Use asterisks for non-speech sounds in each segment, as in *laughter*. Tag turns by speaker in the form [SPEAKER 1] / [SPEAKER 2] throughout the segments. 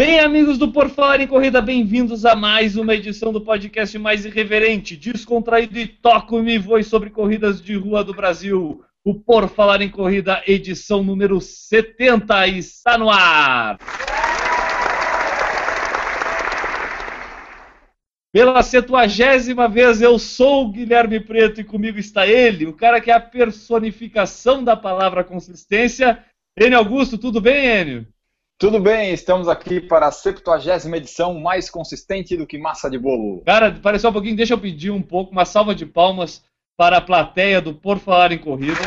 [SPEAKER 1] Bem, amigos do Por Falar em Corrida, bem-vindos a mais uma edição do podcast mais irreverente, descontraído e toco-me voe sobre corridas de rua do Brasil. O Por Falar em Corrida, edição número 70, está no ar! Pela setagésima vez, eu sou o Guilherme Preto e comigo está ele, o cara que é a personificação da palavra consistência. Enio Augusto, tudo bem, Enio?
[SPEAKER 2] Tudo bem, estamos aqui para a 70 edição mais consistente do que massa de bolo.
[SPEAKER 1] Cara, pareceu um pouquinho, deixa eu pedir um pouco, uma salva de palmas para a plateia do Por Falar em Corrida.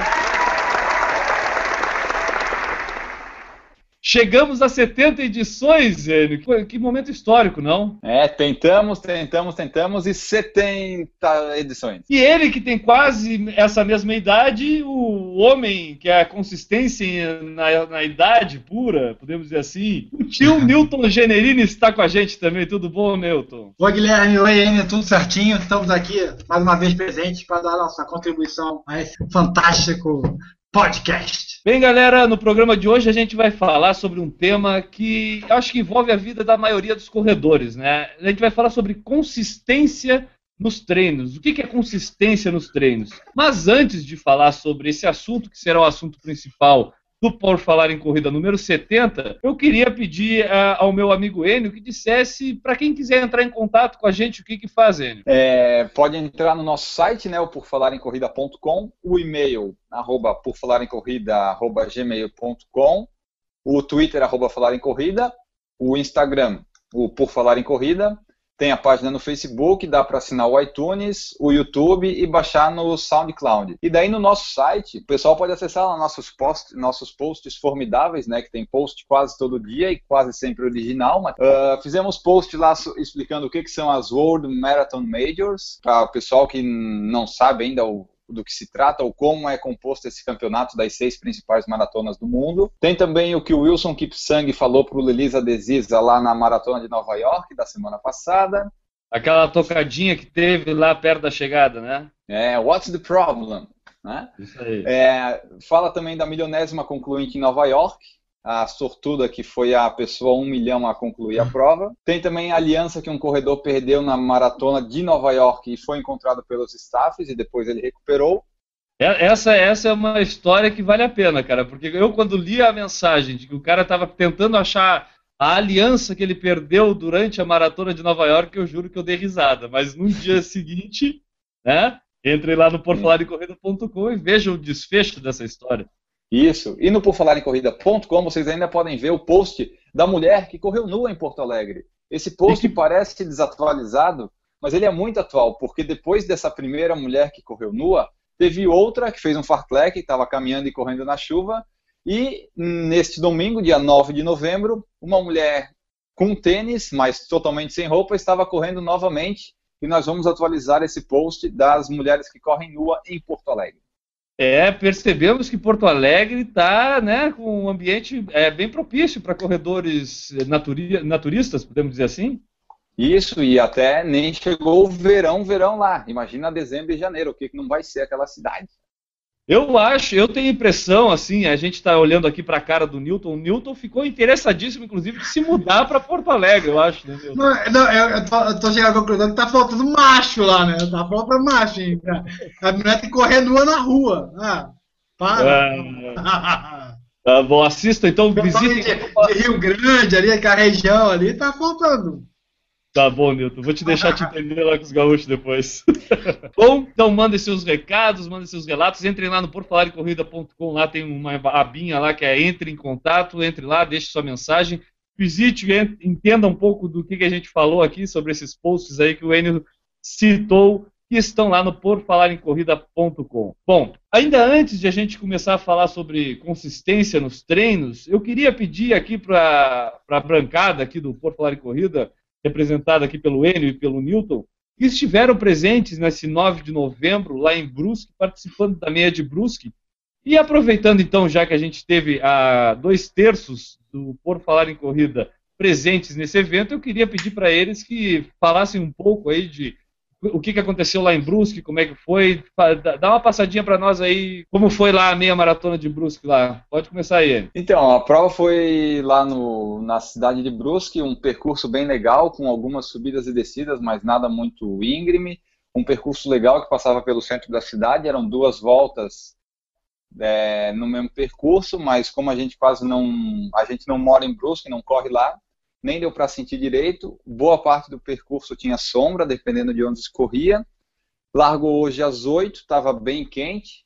[SPEAKER 1] Chegamos a 70 edições, Enio. Que momento histórico, não?
[SPEAKER 2] É, tentamos, tentamos, tentamos e 70 edições.
[SPEAKER 1] E ele que tem quase essa mesma idade, o homem que é a consistência na, na idade pura, podemos dizer assim. O tio *laughs* Newton Generini está com a gente também. Tudo bom, Newton?
[SPEAKER 3] Oi, Guilherme. Oi, Enio. Tudo certinho. Estamos aqui mais uma vez presentes para dar nossa contribuição a esse fantástico podcast.
[SPEAKER 1] Bem, galera, no programa de hoje a gente vai falar sobre um tema que acho que envolve a vida da maioria dos corredores, né? A gente vai falar sobre consistência nos treinos. O que é consistência nos treinos? Mas antes de falar sobre esse assunto, que será o assunto principal do Por Falar em Corrida número 70, eu queria pedir uh, ao meu amigo Enio que dissesse para quem quiser entrar em contato com a gente o que, que faz, Enio.
[SPEAKER 2] É, pode entrar no nosso site, né, o porfalarencorrida.com, o e-mail, arroba porfalarencorrida, arroba gmail.com, o Twitter, arroba falar em corrida, o Instagram, o Por Falar em Corrida, tem a página no Facebook, dá para assinar o iTunes, o YouTube e baixar no SoundCloud. E daí no nosso site, o pessoal pode acessar lá nossos, post, nossos posts formidáveis, né? Que tem post quase todo dia e quase sempre original. Mas, uh, fizemos post lá explicando o que, que são as World Marathon Majors, para o pessoal que não sabe ainda o do que se trata ou como é composto esse campeonato das seis principais maratonas do mundo. Tem também o que o Wilson Kipsang falou para o Elisa Desisa lá na maratona de Nova York da semana passada.
[SPEAKER 1] Aquela tocadinha que teve lá perto da chegada, né?
[SPEAKER 2] É, what's the problem? Né?
[SPEAKER 1] Isso aí.
[SPEAKER 2] É, fala também da milionésima concluinte em Nova York, a sortuda que foi a pessoa um milhão a concluir a prova. Tem também a aliança que um corredor perdeu na maratona de Nova York e foi encontrado pelos staffs e depois ele recuperou.
[SPEAKER 1] Essa, essa é uma história que vale a pena, cara, porque eu quando li a mensagem de que o cara estava tentando achar a aliança que ele perdeu durante a maratona de Nova York, eu juro que eu dei risada. Mas no dia *laughs* seguinte, né, entrei lá no porfalarecorrida.com e veja o desfecho dessa história.
[SPEAKER 2] Isso. E no porfalarencorrida.com vocês ainda podem ver o post da mulher que correu nua em Porto Alegre. Esse post parece desatualizado, mas ele é muito atual, porque depois dessa primeira mulher que correu nua, teve outra que fez um fartlek, estava caminhando e correndo na chuva, e neste domingo, dia 9 de novembro, uma mulher com tênis, mas totalmente sem roupa, estava correndo novamente, e nós vamos atualizar esse post das mulheres que correm nua em Porto Alegre.
[SPEAKER 1] É, percebemos que Porto Alegre está né, com um ambiente é, bem propício para corredores naturi naturistas, podemos dizer assim.
[SPEAKER 2] Isso, e até nem chegou o verão, verão lá. Imagina dezembro e janeiro, o que, que não vai ser aquela cidade.
[SPEAKER 1] Eu acho, eu tenho a impressão, assim, a gente está olhando aqui para a cara do Newton. O Newton ficou interessadíssimo, inclusive, de se mudar para Porto Alegre, eu acho, né, Newton?
[SPEAKER 3] Não, não eu, eu, tô, eu tô chegando à conclusão que tá faltando macho lá, né? Tá faltando macho, hein? A mulher tem que correr nua na rua. Ah, para.
[SPEAKER 1] Ah, *laughs* tá bom, assista então, visite.
[SPEAKER 3] De, de Rio Grande, ali, aquela região ali, tá faltando.
[SPEAKER 1] Tá bom, Nilton. Vou te deixar te entender lá com os gaúchos depois. *laughs* bom, então mandem seus recados, mandem seus relatos. Entrem lá no porfalarecorrida.com. Lá tem uma abinha lá que é entre em contato. Entre lá, deixe sua mensagem. Visite, entenda um pouco do que, que a gente falou aqui sobre esses posts aí que o Enio citou que estão lá no porfalarencorrida.com. Bom, ainda antes de a gente começar a falar sobre consistência nos treinos, eu queria pedir aqui para a brancada aqui do Por Falar em Corrida representada aqui pelo Enio e pelo Newton, que estiveram presentes nesse 9 de novembro, lá em Brusque, participando da meia de Brusque, E aproveitando então, já que a gente teve ah, dois terços do Por Falar em Corrida presentes nesse evento, eu queria pedir para eles que falassem um pouco aí de o que, que aconteceu lá em Brusque, como é que foi. Dá uma passadinha para nós aí, como foi lá a meia maratona de Brusque lá. Pode começar aí.
[SPEAKER 2] Então, a prova foi lá no, na cidade de Brusque, um percurso bem legal, com algumas subidas e descidas, mas nada muito íngreme. Um percurso legal que passava pelo centro da cidade, eram duas voltas é, no mesmo percurso, mas como a gente quase não, a gente não mora em Brusque, não corre lá, nem deu para sentir direito. Boa parte do percurso tinha sombra, dependendo de onde escorria. Largou hoje às 8, estava bem quente,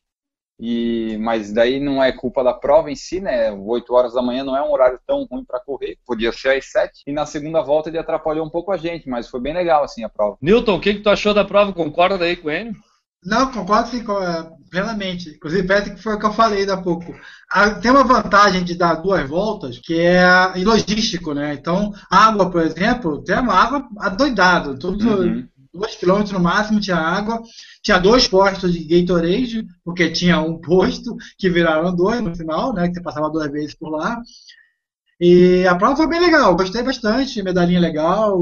[SPEAKER 2] e mas daí não é culpa da prova em si, né? 8 horas da manhã não é um horário tão ruim para correr, podia ser às 7. E na segunda volta ele atrapalhou um pouco a gente, mas foi bem legal assim a prova.
[SPEAKER 1] Newton, o que, que tu achou da prova? Concorda aí com ele?
[SPEAKER 3] Não, concordo sim, é, plenamente. Inclusive, parece que foi o que eu falei há pouco. Tem uma vantagem de dar duas voltas, que é logístico, né? Então, água, por exemplo, tem uma água adoidada. Tudo, uhum. dois quilômetros no máximo tinha água. Tinha dois postos de Gatorade, porque tinha um *laughs* posto que viraram dois no final, né? Que você passava duas vezes por lá. E a prova foi bem legal, gostei bastante, medalhinha legal,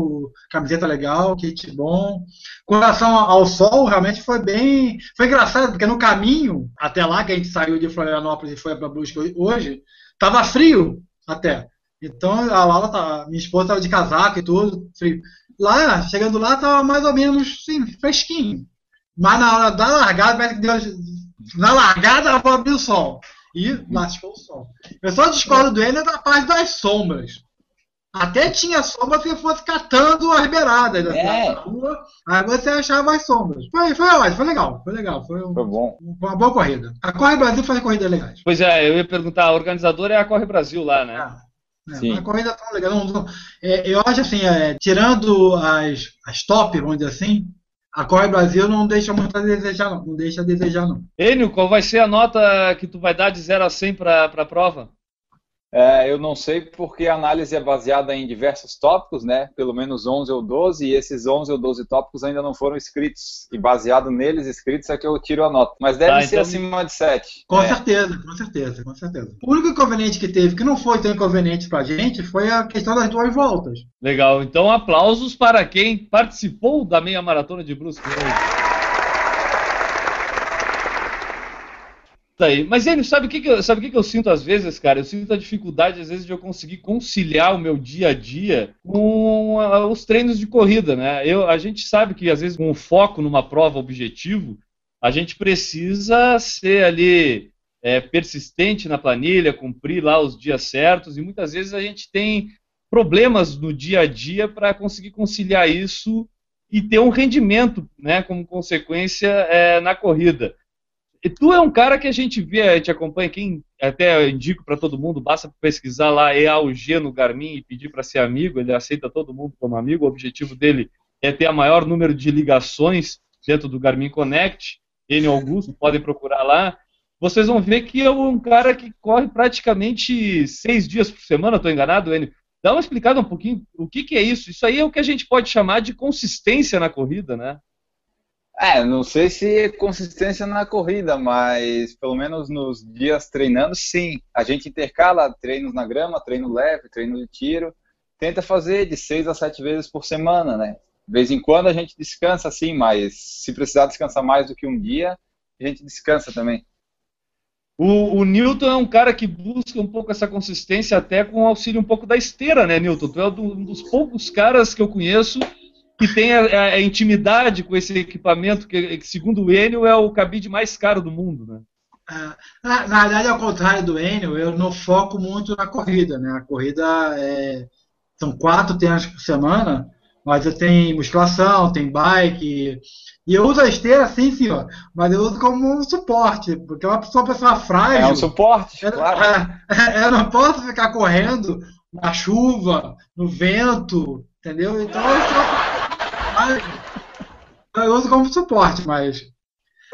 [SPEAKER 3] camiseta legal, kit bom. Com relação ao sol, realmente foi bem. Foi engraçado, porque no caminho, até lá que a gente saiu de Florianópolis e foi para Brusque hoje, tava frio até. Então a Laura, tá, minha esposa estava de casaco e tudo, frio. Lá, chegando lá, tava mais ou menos sim, fresquinho. Mas na hora da largada. Na largada, ela foi abrir o sol e lascou o sol. Eu só discordo do Enio da parte das sombras. Até tinha sombra se fosse catando as beiradas da é. rua, aí você achava as sombras. Foi, foi ótimo, foi legal, foi legal. Foi, um,
[SPEAKER 2] foi bom.
[SPEAKER 3] Foi uma boa corrida. A Corre Brasil faz corridas legais.
[SPEAKER 1] Pois é, eu ia perguntar, a organizadora é a Corre Brasil lá, né?
[SPEAKER 3] É. É, Sim. a corrida tão legal. Não, não, é, eu acho assim, é, tirando as, as top, vamos dizer assim, a Corre Brasil não deixa muito a desejar, não. Não deixa a desejar, não.
[SPEAKER 1] Enio, qual vai ser a nota que tu vai dar de 0 a 100 para a prova?
[SPEAKER 2] É, eu não sei porque a análise é baseada em diversos tópicos, né? Pelo menos 11 ou 12, e esses 11 ou 12 tópicos ainda não foram escritos. E baseado neles escritos é que eu tiro a nota. Mas deve tá, ser então... acima de 7.
[SPEAKER 3] Com é. certeza, com certeza, com certeza. O único inconveniente que teve, que não foi tão inconveniente pra gente, foi a questão das duas voltas.
[SPEAKER 1] Legal, então aplausos para quem participou da meia maratona de Brusque aí. Mas ele sabe o que, que, eu, sabe o que, que eu sinto às vezes, cara? Eu sinto a dificuldade, às vezes, de eu conseguir conciliar o meu dia a dia com a, os treinos de corrida, né? Eu, a gente sabe que, às vezes, com o foco numa prova objetivo, a gente precisa ser ali é, persistente na planilha, cumprir lá os dias certos, e muitas vezes a gente tem problemas no dia a dia para conseguir conciliar isso e ter um rendimento, né, como consequência é, na corrida. E tu é um cara que a gente vê, a gente acompanha, quem até indico para todo mundo, basta pesquisar lá EAUG no Garmin e pedir para ser amigo, ele aceita todo mundo como amigo, o objetivo dele é ter a maior número de ligações dentro do Garmin Connect, N Augusto, podem procurar lá. Vocês vão ver que é um cara que corre praticamente seis dias por semana, estou enganado, N? Dá uma explicada um pouquinho o que, que é isso. Isso aí é o que a gente pode chamar de consistência na corrida, né?
[SPEAKER 2] É, não sei se consistência na corrida, mas pelo menos nos dias treinando, sim. A gente intercala treinos na grama, treino leve, treino de tiro. Tenta fazer de seis a sete vezes por semana, né? De vez em quando a gente descansa, sim, mas se precisar descansar mais do que um dia, a gente descansa também.
[SPEAKER 1] O, o Newton é um cara que busca um pouco essa consistência até com o auxílio um pouco da esteira, né, Newton? Tu é um dos poucos caras que eu conheço que tem a, a, intimidade com esse equipamento, que, que, segundo o Enio é o cabide mais caro do mundo, né?
[SPEAKER 3] Ah, na, na, verdade, ao contrário do Enio, eu não foco muito na corrida, né? A corrida é, são quatro treinos por semana, mas eu tenho musculação, tem bike, e eu uso a esteira sim, senhor, mas eu uso como um suporte, porque eu sou uma pessoa frágil.
[SPEAKER 2] É um suporte,
[SPEAKER 3] eu,
[SPEAKER 2] claro.
[SPEAKER 3] É, eu não posso ficar correndo na chuva, no vento, entendeu? Então eu eu uso como suporte, mas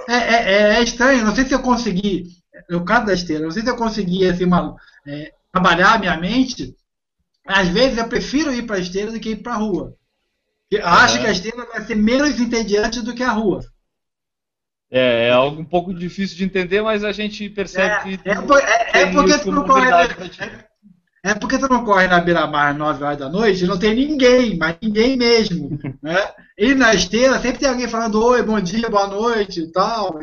[SPEAKER 3] é, é, é, é, estranho. Não sei se eu consegui, no caso da esteira, não sei se eu consegui assim, uma, é, trabalhar a minha mente. Às vezes eu prefiro ir para a esteira do que ir para a rua. Eu acho que a esteira vai ser menos entediante do que a rua.
[SPEAKER 1] É, é algo um pouco difícil de entender, mas a gente percebe
[SPEAKER 3] É,
[SPEAKER 1] que.
[SPEAKER 3] é, é- é porque tu não corre. É, porque tu não corre na beira-mar às 9 horas da noite e não tem ninguém, mas ninguém mesmo. *laughs* Né? E na esteira sempre tem alguém falando oi, bom dia, boa noite e tal.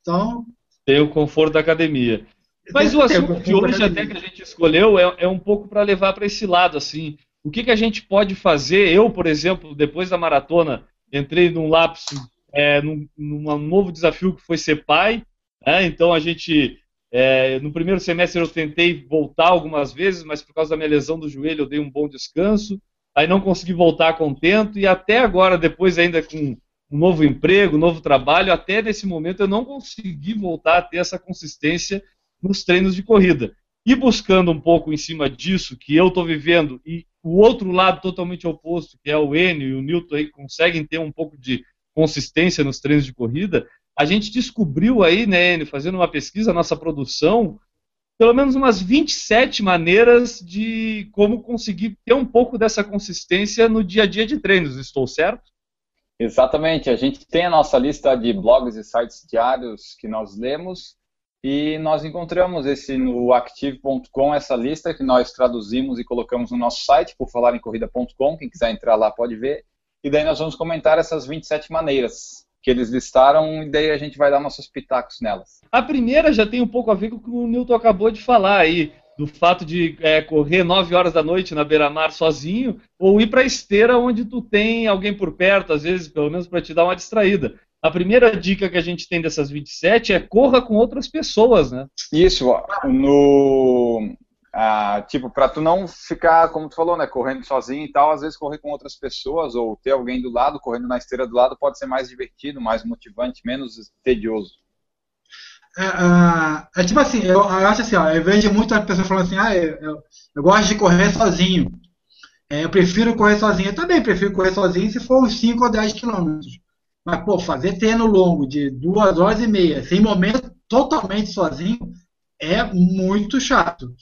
[SPEAKER 3] Então.
[SPEAKER 1] Tem o conforto da academia. Mas o assunto de hoje, até que a gente escolheu, é, é um pouco para levar para esse lado, assim. O que, que a gente pode fazer? Eu, por exemplo, depois da maratona, entrei num lapso, é, num, num novo desafio que foi ser pai. né? Então a gente, é, no primeiro semestre eu tentei voltar algumas vezes, mas por causa da minha lesão do joelho eu dei um bom descanso. Aí não consegui voltar contento e até agora, depois ainda com um novo emprego, um novo trabalho, até nesse momento eu não consegui voltar a ter essa consistência nos treinos de corrida. E buscando um pouco em cima disso que eu estou vivendo e o outro lado totalmente oposto, que é o Enio e o Newton aí conseguem ter um pouco de consistência nos treinos de corrida, a gente descobriu aí, né, fazendo uma pesquisa, nossa produção, pelo menos umas 27 maneiras de como conseguir ter um pouco dessa consistência no dia a dia de treinos. Estou certo?
[SPEAKER 2] Exatamente, a gente tem a nossa lista de blogs e sites diários que nós lemos e nós encontramos esse no active.com, essa lista que nós traduzimos e colocamos no nosso site, por falar em corrida.com, quem quiser entrar lá pode ver. E daí nós vamos comentar essas 27 maneiras que eles listaram e daí a gente vai dar nossos pitacos nelas.
[SPEAKER 1] A primeira já tem um pouco a ver com o que o Newton acabou de falar aí, do fato de é, correr 9 horas da noite na beira-mar sozinho, ou ir para a esteira onde tu tem alguém por perto, às vezes, pelo menos para te dar uma distraída. A primeira dica que a gente tem dessas 27 é corra com outras pessoas, né?
[SPEAKER 2] Isso, ó, no ah, tipo, para tu não ficar, como tu falou, né, correndo sozinho e tal, às vezes correr com outras pessoas ou ter alguém do lado, correndo na esteira do lado, pode ser mais divertido, mais motivante, menos tedioso.
[SPEAKER 3] É, ah, é tipo assim, eu, eu acho assim, ó, eu vejo muitas pessoas falando assim, ah, eu, eu- eu gosto de correr sozinho. É, eu prefiro correr sozinho. Eu também prefiro correr sozinho se for uns 5 ou 10 quilômetros. Mas, pô, fazer treino longo de duas horas e meia, sem momento totalmente sozinho, é muito chato.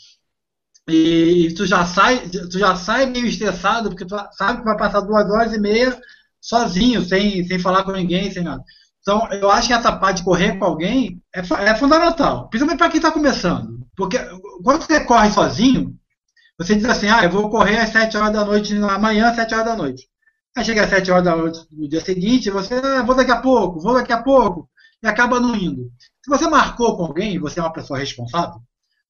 [SPEAKER 3] E, e tu já sai, tu já sai meio estressado, porque tu sabe que vai passar duas horas e meia sozinho, sem, sem falar com ninguém, sem nada. Então, eu acho que essa parte de correr com alguém é, é fundamental, principalmente para quem está começando. Porque quando você corre sozinho, você diz assim, ah, eu vou correr às 7 horas da noite, amanhã às 7 horas da noite. Aí chega às 7 horas da noite no dia seguinte, você, ah, vou daqui a pouco, vou daqui a pouco, e acaba não indo. Se você marcou com alguém, você é uma pessoa responsável,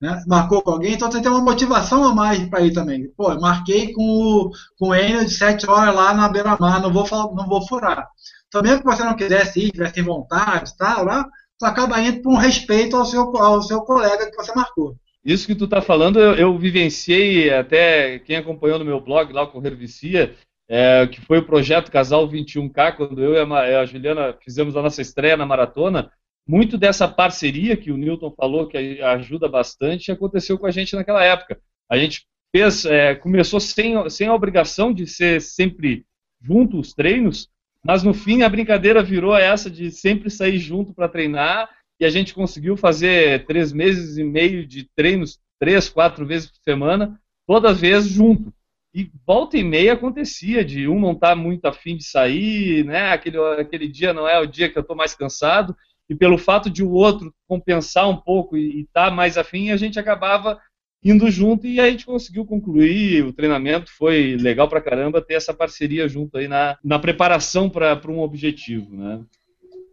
[SPEAKER 3] né? marcou com alguém, então você tem uma motivação a mais para ir também. Pô, eu marquei com o, com o Enio de 7 horas lá na beira-mar, não vou, não vou furar. Então, mesmo que você não quisesse ir, tivesse vontade, tal, lá, tu acaba indo por um respeito ao seu, ao seu colega que você marcou.
[SPEAKER 1] Isso que tu tá falando, eu, eu vivenciei até quem acompanhou no meu blog lá, o Correr Vicia, é, que foi o projeto Casal 21K, quando eu e a, a Juliana fizemos a nossa estreia na maratona. Muito dessa parceria que o Newton falou, que ajuda bastante, aconteceu com a gente naquela época. A gente fez, é, começou sem, sem a obrigação de ser sempre junto os treinos, mas no fim a brincadeira virou essa de sempre sair junto para treinar e a gente conseguiu fazer três meses e meio de treinos, três, quatro vezes por semana, todas vezes junto. E volta e meia acontecia de um não estar tá muito afim de sair, né? Aquele, aquele dia não é o dia que eu estou mais cansado, e pelo fato de o outro compensar um pouco e estar tá mais afim, a gente acabava indo junto e a gente conseguiu concluir o treinamento. Foi legal pra caramba ter essa parceria junto aí na, na preparação para um objetivo, né?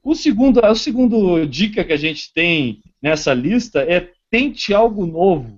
[SPEAKER 1] O segundo, a segunda dica que a gente tem nessa lista é tente algo novo.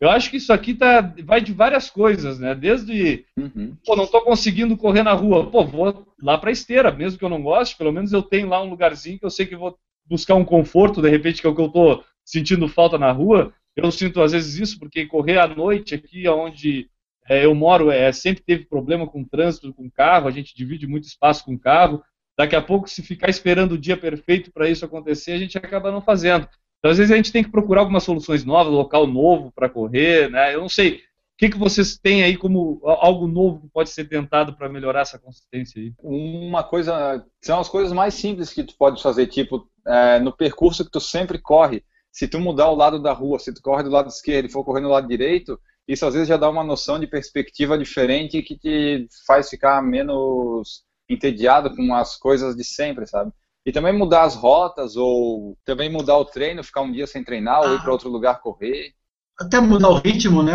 [SPEAKER 1] Eu acho que isso aqui tá, vai de várias coisas, né? Desde,
[SPEAKER 2] Uhum.
[SPEAKER 1] pô, não estou conseguindo correr na rua, pô, vou lá para esteira, mesmo que eu não goste, pelo menos eu tenho lá um lugarzinho que eu sei que vou buscar um conforto, de repente, que é o que eu estou sentindo falta na rua. Eu sinto às vezes isso, porque correr à noite aqui, onde é, eu moro, é, sempre teve problema com trânsito, com carro, a gente divide muito espaço com carro. Daqui a pouco, se ficar esperando o dia perfeito para isso acontecer, a gente acaba não fazendo. Então, às vezes, a gente tem que procurar algumas soluções novas, local novo para correr, né? Eu não sei. O que, que vocês têm aí como algo novo que pode ser tentado para melhorar essa consistência aí?
[SPEAKER 2] Uma coisa, são as coisas mais simples que tu pode fazer, tipo, é, no percurso que tu sempre corre, se tu mudar o lado da rua, se tu corre do lado esquerdo e for correr no lado direito, isso às vezes já dá uma noção de perspectiva diferente que te faz ficar menos entediado com as coisas de sempre, sabe? E também mudar as rotas, ou também mudar o treino, ficar um dia sem treinar, ou ir
[SPEAKER 3] Ah.
[SPEAKER 2] para outro lugar correr.
[SPEAKER 3] Até mudar o ritmo, né?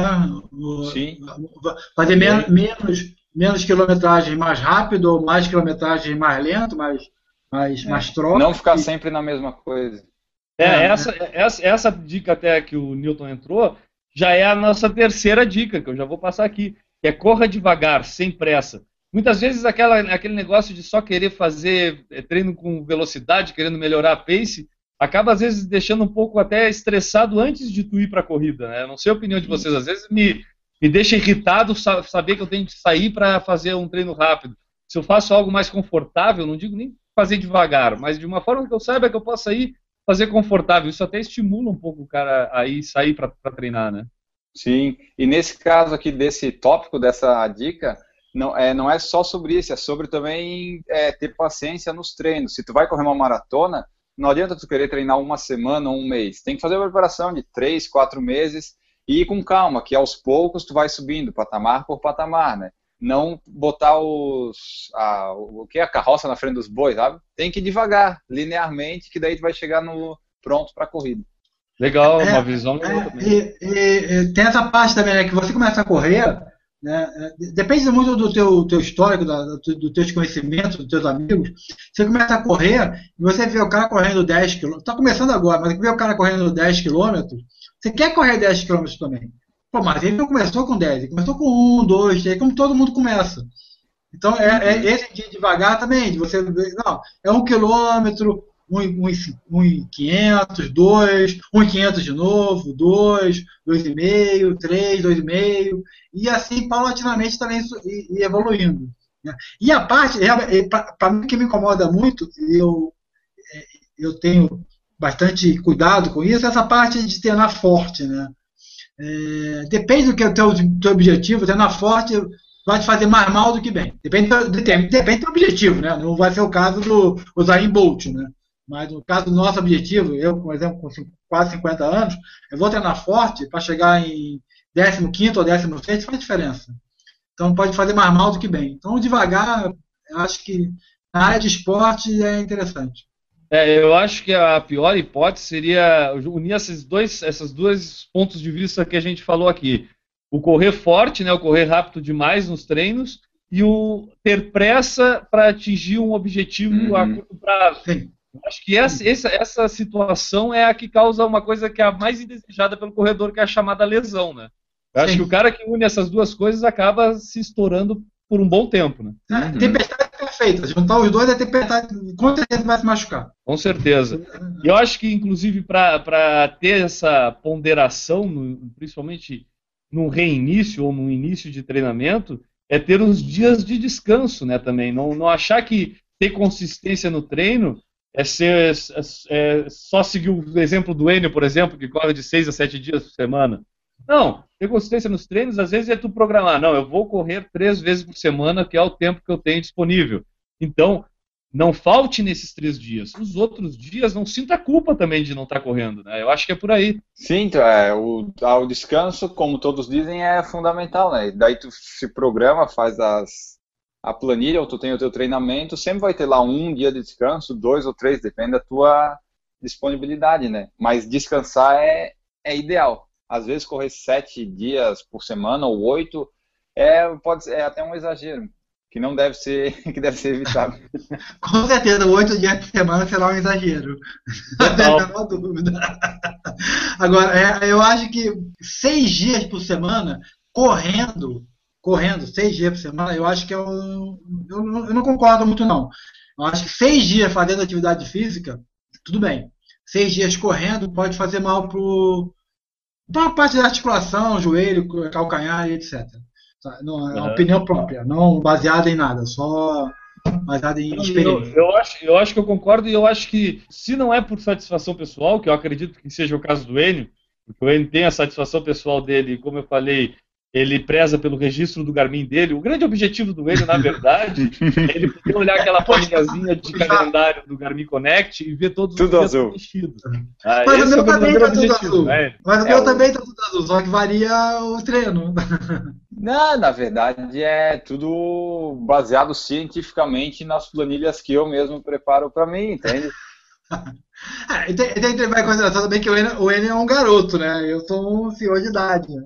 [SPEAKER 3] O-
[SPEAKER 2] Sim.
[SPEAKER 3] Fazer men- menos, menos quilometragem mais rápido, ou mais quilometragem mais lento, mais, mais, mais troca.
[SPEAKER 2] Não ficar
[SPEAKER 3] E-
[SPEAKER 2] sempre na mesma coisa.
[SPEAKER 1] É,
[SPEAKER 3] É,
[SPEAKER 1] essa, essa, essa dica até que o Newton entrou já é a nossa terceira dica, que eu já vou passar aqui, que é corra devagar, sem pressa. Muitas vezes aquela, aquele negócio de só querer fazer eh, treino com velocidade, querendo melhorar a pace, acaba às vezes deixando um pouco até estressado antes de tu ir para a corrida. Né? Não sei a opinião de vocês, às vezes me, me deixa irritado sa- saber que eu tenho que sair para fazer um treino rápido. Se eu faço algo mais confortável, não digo nem fazer devagar, mas de uma forma que eu saiba que eu possa ir fazer confortável. Isso até estimula um pouco o cara a ir sair para treinar, né?
[SPEAKER 2] Sim, e nesse caso aqui desse tópico, dessa dica, não é, não é só sobre isso, é sobre também é, ter paciência nos treinos. Se tu vai correr uma maratona, não adianta tu querer treinar uma semana ou um mês. Tem que fazer uma preparação de três, quatro meses e ir com calma, que aos poucos tu vai subindo, patamar por patamar, né? Não botar os, a, o que é a carroça na frente dos bois, sabe? Tem que ir devagar, linearmente, que daí tu vai chegar no pronto para a corrida.
[SPEAKER 1] Legal,
[SPEAKER 3] É,
[SPEAKER 1] uma visão
[SPEAKER 3] É,
[SPEAKER 1] também.
[SPEAKER 3] e, e- e tem essa parte também, né, que você começa a correr, né, é, depende muito do teu, teu histórico, da, do, dos teus conhecimentos, dos teus amigos. Você começa a correr e você vê o cara correndo 10 km, está começando agora, mas vê o cara correndo 10 km, você quer correr 10 km também. Pô, mas ele não começou com 10, ele começou com 1, 2, 3, como todo mundo começa. Então, é, é esse dia devagar também, de você ver, não, é um quilômetro, um, um, um e 500, dois, um e 500 de novo, dois, dois e meio, três, dois e meio, e assim paulatinamente também isso- e, e evoluindo. né? E a parte, para mim que me incomoda muito, e eu, é, eu tenho bastante cuidado com isso, essa parte de treinar forte, né? É, depende do que é o teu, teu objetivo, treinar forte vai te fazer mais mal do que bem. Depende depende, depende do objetivo, né? Não vai ser o caso do Usain Bolt, né? Mas no caso do nosso objetivo, eu, por exemplo, com quase 50 anos, eu vou treinar forte para chegar em 15 ou 16 faz diferença. Então pode fazer mais mal do que bem. Então, devagar, acho que na área de esporte é interessante.
[SPEAKER 1] É, eu acho que a pior hipótese seria unir esses dois, esses dois pontos de vista que a gente falou aqui. O correr forte, né, o correr rápido demais nos treinos, e o ter pressa para atingir um objetivo a
[SPEAKER 2] Uhum.
[SPEAKER 1] curto prazo.
[SPEAKER 3] Sim.
[SPEAKER 1] Acho que essa, essa, essa situação é a que causa uma coisa que é a mais indesejada pelo corredor, que é a chamada lesão, né? Eu acho
[SPEAKER 3] Sim.
[SPEAKER 1] que o cara que une essas duas coisas acaba se estourando por um bom tempo, né?
[SPEAKER 3] Né? Tempestade perfeita. Juntar os dois é tempestade, com certeza vai se machucar.
[SPEAKER 1] Com certeza. E eu acho que, inclusive, para ter essa ponderação, no- principalmente num reinício ou num início de treinamento, é ter os dias de descanso, né, também. Não, não achar que ter consistência no treino é, ser, é, é só seguir o exemplo do Enio, por exemplo, que corre de seis a sete dias por semana. Não, ter consistência nos treinos, às vezes é tu programar. Não, eu vou correr três vezes por semana, que é o tempo que eu tenho disponível. Então, não falte nesses três dias. Os outros dias, não sinta culpa também de não estar correndo, né? Eu acho que é por aí.
[SPEAKER 2] Sim, então, é, o, o descanso, como todos dizem, é fundamental, né? Daí tu se programa, faz as, a planilha, ou tu tem o teu treinamento, sempre vai ter lá um dia de descanso, dois ou três, depende da tua disponibilidade, né? Mas descansar é, é ideal. Às vezes correr sete dias por semana ou oito é, pode ser, é até um exagero, que não deve ser, *laughs* que deve ser evitado. *laughs*
[SPEAKER 3] Com certeza, oito dias por semana será um exagero. Não *laughs* a menor dúvida. Agora, é, eu acho que seis dias por semana, correndo, correndo, seis dias por semana, eu acho que é um. Eu não, eu não concordo muito, não. Eu acho que seis dias fazendo atividade física, tudo bem. Seis dias correndo pode fazer mal para a parte da articulação, joelho, calcanhar e etc. Tá? Não, é uma
[SPEAKER 1] Uhum.
[SPEAKER 3] opinião própria, não baseada em nada, só baseada em
[SPEAKER 1] Eu,
[SPEAKER 3] experiência.
[SPEAKER 1] eu acho, eu acho que eu concordo e eu acho que, se não é por satisfação pessoal, que eu acredito que seja o caso do Enio, porque o Enio tem a satisfação pessoal dele, como eu falei, ele preza pelo registro do Garmin dele. O grande objetivo do Enio, na verdade, é *laughs* ele poder olhar aquela planilhazinha de calendário do Garmin Connect e ver todos
[SPEAKER 2] Tudo
[SPEAKER 1] os
[SPEAKER 2] azul.
[SPEAKER 1] preenchidos. Ah,
[SPEAKER 3] Mas o
[SPEAKER 1] é
[SPEAKER 3] meu
[SPEAKER 1] o
[SPEAKER 3] também
[SPEAKER 1] verdadeiro
[SPEAKER 3] tá tudo azul.
[SPEAKER 1] né?
[SPEAKER 3] Mas o
[SPEAKER 2] É,
[SPEAKER 3] meu
[SPEAKER 2] o-
[SPEAKER 3] também tá tudo azul, só que varia o treino. *laughs*
[SPEAKER 2] Não, na verdade é tudo baseado cientificamente nas planilhas que eu mesmo preparo para mim, entende? *laughs*
[SPEAKER 3] é, tem, tem que levar em consideração também que o Enio, o Enio é um garoto, né? Eu sou um senhor de idade. Né?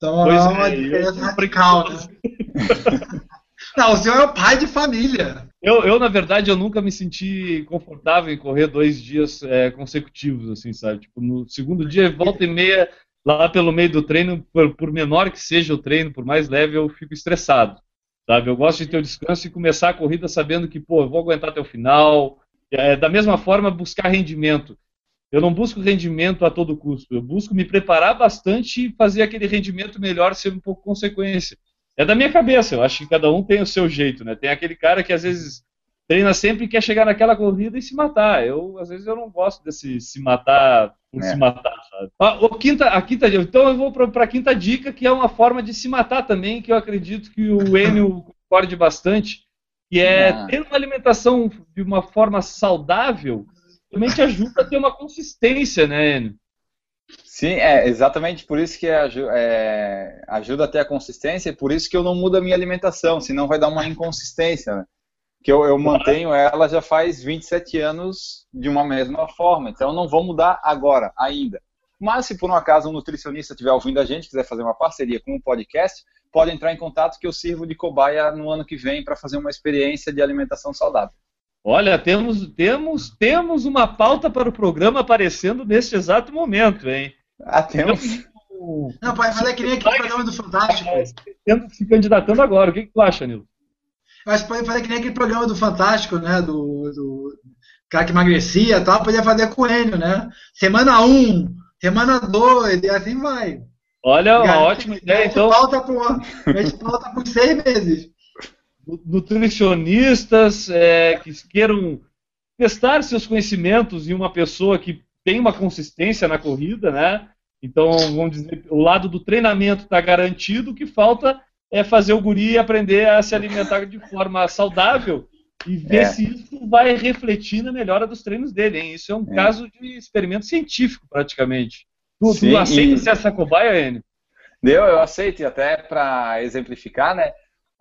[SPEAKER 3] Então
[SPEAKER 1] Pois
[SPEAKER 3] é uma
[SPEAKER 1] é,
[SPEAKER 3] diferença
[SPEAKER 1] eu-
[SPEAKER 3] radical, né? *laughs* Não, o senhor é o pai de família.
[SPEAKER 1] Eu, eu, na verdade, eu nunca me senti confortável em correr dois dias é, consecutivos, assim, sabe? Tipo, no segundo dia, volta e meia, lá pelo meio do treino, por, por menor que seja o treino, por mais leve, eu fico estressado, sabe? Eu gosto de ter o descanso e começar a corrida sabendo que, pô, eu vou aguentar até o final. É, da mesma forma, buscar rendimento. Eu não busco rendimento a todo custo. Eu busco me preparar bastante e fazer aquele rendimento melhor ser um pouco consequência. É da minha cabeça, eu acho que cada um tem o seu jeito, né? Tem aquele cara que às vezes treina sempre e quer chegar naquela corrida e se matar. Eu, às vezes, eu não gosto desse se matar por
[SPEAKER 2] É.
[SPEAKER 1] se matar, sabe? Ah, o quinta, a quinta, então eu vou para a quinta dica, que é uma forma de se matar também, que eu acredito que o Enio concorde bastante, que é
[SPEAKER 2] Ah.
[SPEAKER 1] ter uma alimentação de uma forma saudável também te ajuda a ter uma consistência, né, Enio?
[SPEAKER 2] Sim, é exatamente por isso que aju- é, ajuda a ter a consistência e por isso que eu não mudo a minha alimentação, senão vai dar uma inconsistência, né? Que eu, eu mantenho ela já faz 27 anos de uma mesma forma, então eu não vou mudar agora, ainda. Mas se por um acaso um nutricionista estiver ouvindo a gente, quiser fazer uma parceria com o podcast, pode entrar em contato que eu sirvo de cobaia no ano que vem para fazer uma experiência de alimentação saudável.
[SPEAKER 1] Olha, temos, temos, temos uma pauta para o programa aparecendo neste exato momento, hein?
[SPEAKER 2] Ah, temos.
[SPEAKER 3] Não, pai, mas é que nem aquele programa do Fantástico.
[SPEAKER 1] Se candidatando agora. O que, que tu acha, Nilson?
[SPEAKER 3] Mas pode fazer que nem aquele programa do Fantástico, né? Do, do cara que emagrecia e tal, podia fazer com o Enio, né? Semana 1, um, semana 2, e assim vai.
[SPEAKER 1] Olha, uma
[SPEAKER 3] Garante-
[SPEAKER 1] ótima ideia. Então,
[SPEAKER 3] volta por, a gente volta por seis meses.
[SPEAKER 1] Nutricionistas é, que queiram testar seus conhecimentos em uma pessoa que tem uma consistência na corrida, né? Então, vamos dizer, o lado do treinamento está garantido, o que falta é fazer o guri aprender a se alimentar de forma saudável e ver
[SPEAKER 2] É.
[SPEAKER 1] se isso vai refletir na melhora dos treinos dele, hein? Isso é um
[SPEAKER 2] É.
[SPEAKER 1] caso de experimento científico, praticamente. Tu,
[SPEAKER 2] Sim,
[SPEAKER 1] tu aceita
[SPEAKER 2] e-
[SPEAKER 1] ser essa cobaia, Enio?
[SPEAKER 2] Deu, eu aceito, e até para exemplificar, né?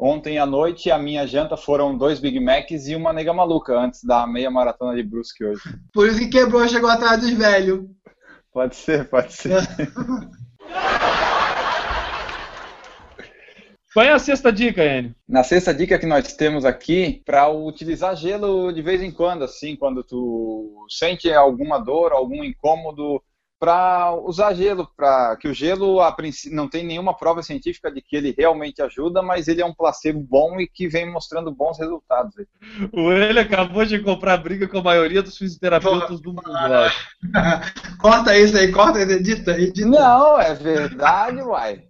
[SPEAKER 2] Ontem à noite a minha janta foram dois Big Macs e uma nega maluca antes da meia maratona de Brusque hoje.
[SPEAKER 3] Por isso que quebrou, chegou atrás dos velhos.
[SPEAKER 2] Pode ser, pode ser. *laughs*
[SPEAKER 1] Qual é a sexta dica, Enio?
[SPEAKER 2] Na sexta dica que nós temos aqui, para utilizar gelo de vez em quando, assim, quando tu sente alguma dor, algum incômodo, para usar gelo, para que o gelo a princípio, não tem nenhuma prova científica de que ele realmente ajuda, mas ele é um placebo bom e que vem mostrando bons resultados. aí.
[SPEAKER 1] O ele acabou de comprar briga com a maioria dos fisioterapeutas do mundo. *laughs*
[SPEAKER 3] corta isso aí, corta edita, edita.
[SPEAKER 2] Não, é verdade, uai.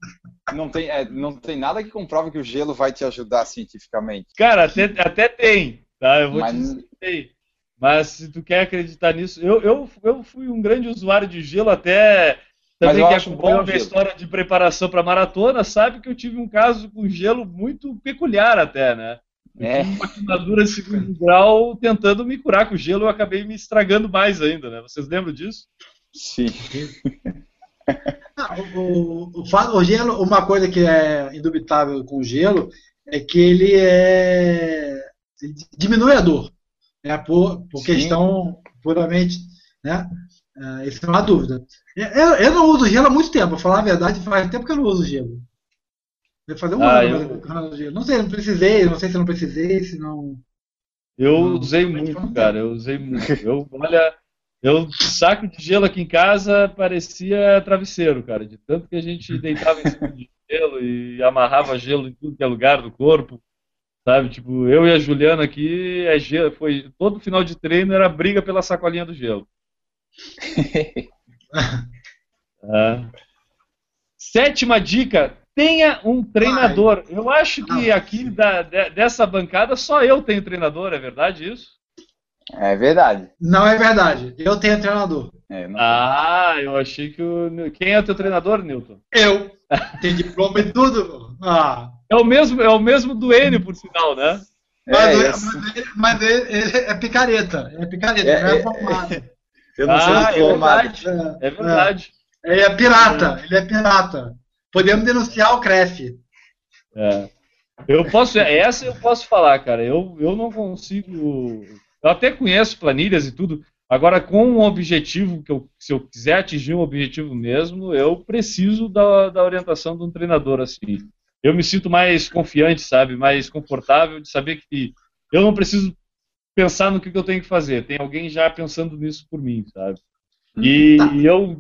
[SPEAKER 2] Não tem, é, não tem nada que comprove que o gelo vai te ajudar cientificamente.
[SPEAKER 1] Cara, até, até tem, tá? Eu vou
[SPEAKER 2] Mas-
[SPEAKER 1] te dizer. Mas se tu quer acreditar nisso, eu, eu, eu fui um grande usuário de gelo até também que
[SPEAKER 2] acho
[SPEAKER 1] acompanhou
[SPEAKER 2] bom
[SPEAKER 1] a história de preparação para maratona, sabe que eu tive um caso com gelo muito peculiar até, né? Eu
[SPEAKER 2] É.
[SPEAKER 1] tive uma queimadura de segundo grau tentando me curar com gelo, eu acabei me estragando mais ainda, né? Vocês lembram disso?
[SPEAKER 2] Sim.
[SPEAKER 3] Ah, o, o, o, gelo, uma coisa que é indubitável com o gelo é que ele é diminui a dor, né, por, por questão puramente, né, ah, isso é uma dúvida. Eu, eu não uso gelo há muito tempo, pra falar a verdade, faz tempo que eu não uso gelo. Deve fazer um
[SPEAKER 1] Ah,
[SPEAKER 3] ano
[SPEAKER 1] eu-
[SPEAKER 3] não uso gelo. Não sei, não precisei, não sei se eu não precisei, se não.
[SPEAKER 1] Eu usei muito, cara. Eu usei muito. Eu, olha, eu saco de gelo aqui em casa parecia travesseiro, cara. De tanto que a gente deitava em cima de gelo e amarrava gelo em tudo que é lugar do corpo. Sabe? Tipo, eu e a Juliana aqui, é gelo, foi todo final de treino era briga pela sacolinha do gelo. *laughs* É. Sétima dica: tenha um treinador. Eu acho que aqui da- de- dessa bancada só eu tenho treinador, é verdade isso?
[SPEAKER 2] É verdade.
[SPEAKER 3] Não é verdade. Eu tenho treinador.
[SPEAKER 2] É,
[SPEAKER 1] Ah, eu achei que o. Quem é o teu treinador, Newton?
[SPEAKER 3] Eu. Tenho diploma e tudo. Ah.
[SPEAKER 1] É o mesmo, é o mesmo do Enio, por sinal, né?
[SPEAKER 2] É,
[SPEAKER 3] Mas, mas ele, mas ele- ele é picareta. É picareta,
[SPEAKER 2] É,
[SPEAKER 3] não é
[SPEAKER 2] é-
[SPEAKER 3] formado. *laughs*
[SPEAKER 2] eu não
[SPEAKER 1] Ah,
[SPEAKER 2] sou
[SPEAKER 1] é
[SPEAKER 2] diplomado.
[SPEAKER 1] verdade. É verdade.
[SPEAKER 3] Ele é pirata, ele é pirata. Podemos denunciar o CREF.
[SPEAKER 1] É. Eu posso, essa eu posso falar, cara. Eu, eu não consigo. Eu até conheço planilhas e tudo. Agora, com um objetivo que eu, se eu quiser atingir um objetivo mesmo, eu preciso da, da orientação de um treinador assim. Eu me sinto mais confiante, sabe, mais confortável de saber que eu não preciso pensar no que, que eu tenho que fazer. Tem alguém já pensando nisso por mim, sabe? E, tá. e eu,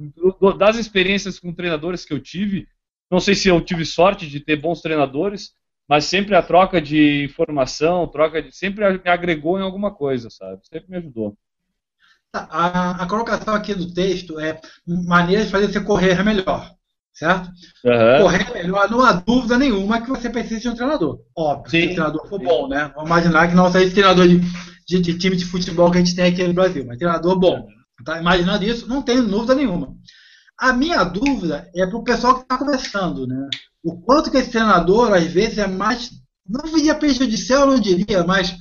[SPEAKER 1] das experiências com treinadores que eu tive, não sei se eu tive sorte de ter bons treinadores, mas sempre a troca de informação, troca de, sempre me agregou em alguma coisa, sabe? Sempre me ajudou.
[SPEAKER 3] Tá, a, a colocação aqui do texto é maneira de fazer você correr melhor, certo? Uhum. Correr melhor, não há dúvida nenhuma que você precisa de um treinador. Óbvio, Sim. se o treinador for bom, né? Vamos imaginar que não seja esse treinador de, de, de, time de futebol que a gente tem aqui no Brasil, mas treinador bom. Tá imaginando isso? Não tenho dúvida nenhuma. A minha dúvida é para o pessoal que está começando, né? O quanto que esse treinador, às vezes, é mais. Não diria prejudicial, não diria, mas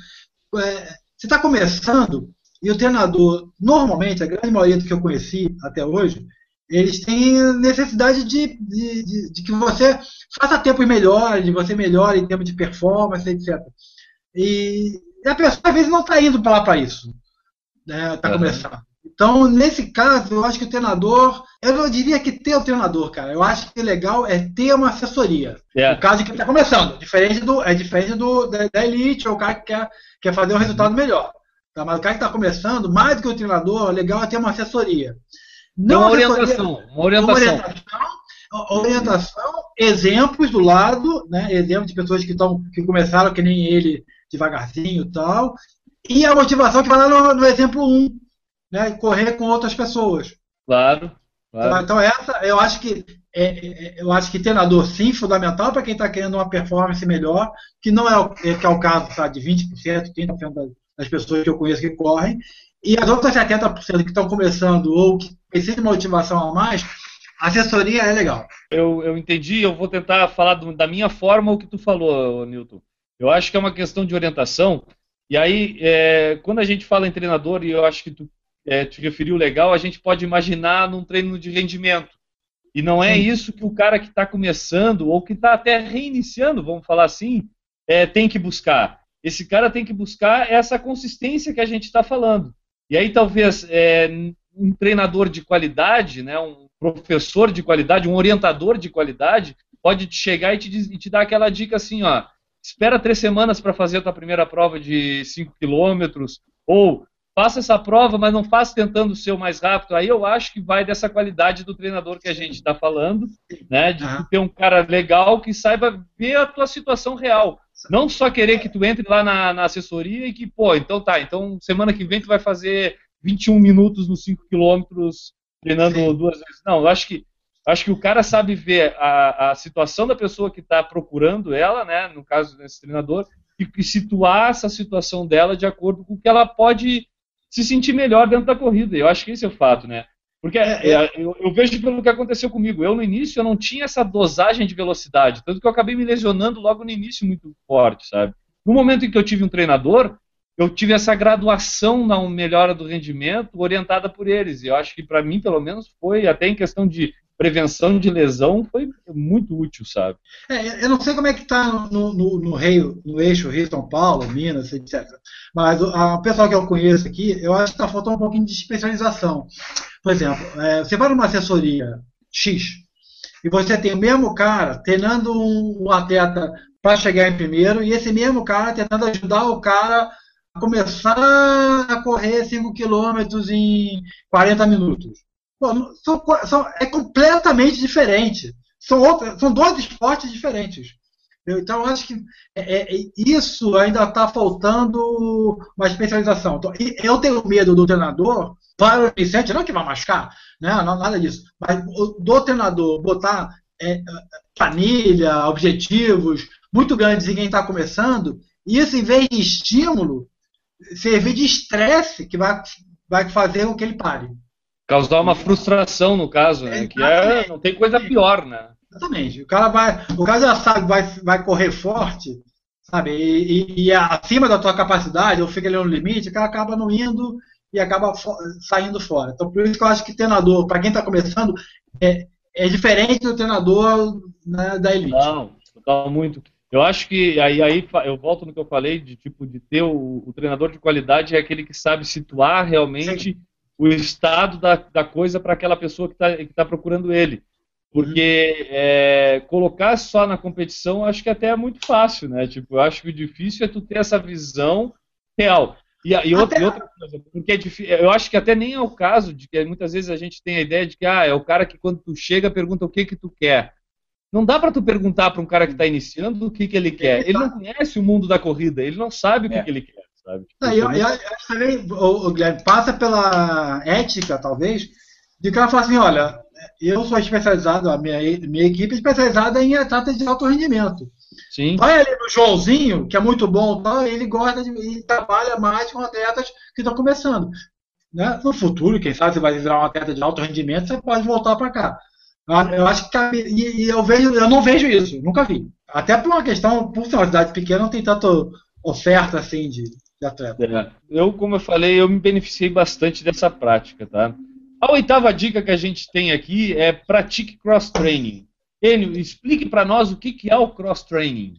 [SPEAKER 3] é, você está começando e o treinador, normalmente, a grande maioria do que eu conheci até hoje, eles têm necessidade de, de, de, de que você faça tempos melhores, de você melhore em termos de performance, etc. E, a pessoa, às vezes, não está indo para lá para isso. Está né, uhum. começando. Então, nesse caso, eu acho que o treinador. Eu não diria que ter o treinador, cara. Eu acho que o legal é ter uma assessoria. Yeah. É. No caso de quem está começando. Diferente do, é diferente do, da, da elite, ou o cara que quer, quer fazer um resultado melhor. Tá? Mas o cara que está começando, mais do que o treinador, o legal é ter uma assessoria.
[SPEAKER 1] Não uma orientação, uma orientação. Uma orientação,
[SPEAKER 3] orientação, exemplos do lado, né? exemplos de pessoas que, tão, que começaram que nem ele, devagarzinho e tal. E a motivação que vai lá no, no exemplo 1, né? correr com outras pessoas.
[SPEAKER 1] Claro. claro.
[SPEAKER 3] Então, essa, eu acho que é, é, é eu acho que treinador sim, fundamental para quem está querendo uma performance melhor, que não é o, é, que é o caso tá, de 20%, 30% das pessoas que eu conheço que correm, e as outras 70% que estão começando ou que precisam de motivação a mais, a assessoria é legal.
[SPEAKER 1] Eu, eu entendi, eu vou tentar falar do, da minha forma o que tu falou, Newton. Eu acho que é uma questão de orientação, e aí, é, quando a gente fala em treinador, e eu acho que tu é, te referiu legal, a gente pode imaginar num treino de rendimento. E não é isso que o cara que está começando, ou que está até reiniciando, vamos falar assim, é, tem que buscar esse cara tem que buscar essa consistência que a gente está falando. E aí talvez é, um treinador de qualidade, né, um professor de qualidade, um orientador de qualidade, pode te chegar e te, e te dar aquela dica assim, ó, espera três semanas para fazer a tua primeira prova de 5 quilômetros, ou faça essa prova, mas não faça tentando ser o mais rápido. Aí eu acho que vai dessa qualidade do treinador que a gente está falando, né, de ter um cara legal que saiba ver a tua situação real. Não só querer que tu entre lá na, na, assessoria e que, pô, então tá, então semana que vem tu vai fazer 21 minutos nos 5 quilômetros treinando Sim. duas vezes. Não, eu acho que acho que o cara sabe ver a, a situação da pessoa que está procurando ela, né, no caso desse treinador, e, e situar essa situação dela de acordo com o que ela pode se sentir melhor dentro da corrida. Eu acho que esse é o fato, né? Porque é, é, eu, eu, vejo pelo que aconteceu comigo. Eu, no início, eu não tinha essa dosagem de velocidade. Tanto que eu acabei me lesionando logo no início muito forte, sabe? No momento em que eu tive um treinador, eu tive essa graduação na melhora do rendimento orientada por eles. E eu acho que, para mim, pelo menos, foi até em questão de prevenção de lesão foi muito útil, sabe?
[SPEAKER 3] É, eu não sei como é que está no, no, no, Rio, no eixo Rio-São Paulo, Minas, etc. Mas o pessoal que eu conheço aqui, eu acho que está faltando um pouquinho de especialização. Por exemplo, é, você vai numa assessoria X e você tem o mesmo cara treinando um, um atleta para chegar em primeiro e esse mesmo cara tentando ajudar o cara a começar a correr 5 km em 40 minutos. Pô, são, são, é completamente diferente. São, outros, são dois esportes diferentes. Então, acho que é, é, isso ainda está faltando uma especialização. Então, eu tenho medo do treinador para o iniciante, não que vai machucar, né? não, nada disso, mas do treinador botar é, planilha, objetivos muito grandes em quem está começando, e isso, em vez de estímulo, servir de estresse que vai, vai fazer com que ele pare.
[SPEAKER 1] Causar uma frustração, no caso, né? que é, não tem coisa pior, né?
[SPEAKER 3] Exatamente. O cara vai, o cara já sabe vai, vai correr forte, sabe? E, e, e, acima da tua capacidade, ou fica ali no limite, o cara acaba não indo e acaba saindo fora. Então, por isso que eu acho que treinador, para quem está começando, é, é diferente do treinador né, da elite.
[SPEAKER 1] Não, total muito. Eu acho que aí, aí eu volto no que eu falei de tipo de ter o, o treinador de qualidade é aquele que sabe situar realmente Sim. O estado da, da coisa para aquela pessoa que está tá procurando ele. Porque é, colocar só na competição acho que até é muito fácil, né? Tipo, eu acho que o difícil é tu ter essa visão real. E, e, outra, e outra, coisa, porque é difícil, eu acho que até nem é o caso de que muitas vezes a gente tem a ideia de que ah, é o cara que quando tu chega pergunta o que que tu quer. Não dá para tu perguntar para um cara que está iniciando o que, que ele quer. Ele não conhece o mundo da corrida, ele não sabe o que, é. que ele quer. Sabe?
[SPEAKER 3] Não, eu, eu, eu, também, o, Guilherme, passa pela ética, talvez, de que ela fala assim, olha, eu sou especializado, a minha, minha equipe é especializada em atletas de alto rendimento. Sim. Vai ali no Joãozinho, que é muito bom, ele gosta de, ele trabalha mais com atletas que estão começando. Né? No futuro, quem sabe você vai virar um atleta de alto rendimento, você pode voltar para cá. Eu acho que e, e, eu vejo, eu não vejo isso, nunca vi. Até por uma questão, por ser uma cidade pequena, não tem tanta oferta assim de, de atleta. É.
[SPEAKER 1] Eu, como eu falei, eu me beneficiei bastante dessa prática, tá? A oitava dica que a gente tem aqui é pratique cross training. Enio, explique para nós o que, que é o cross training.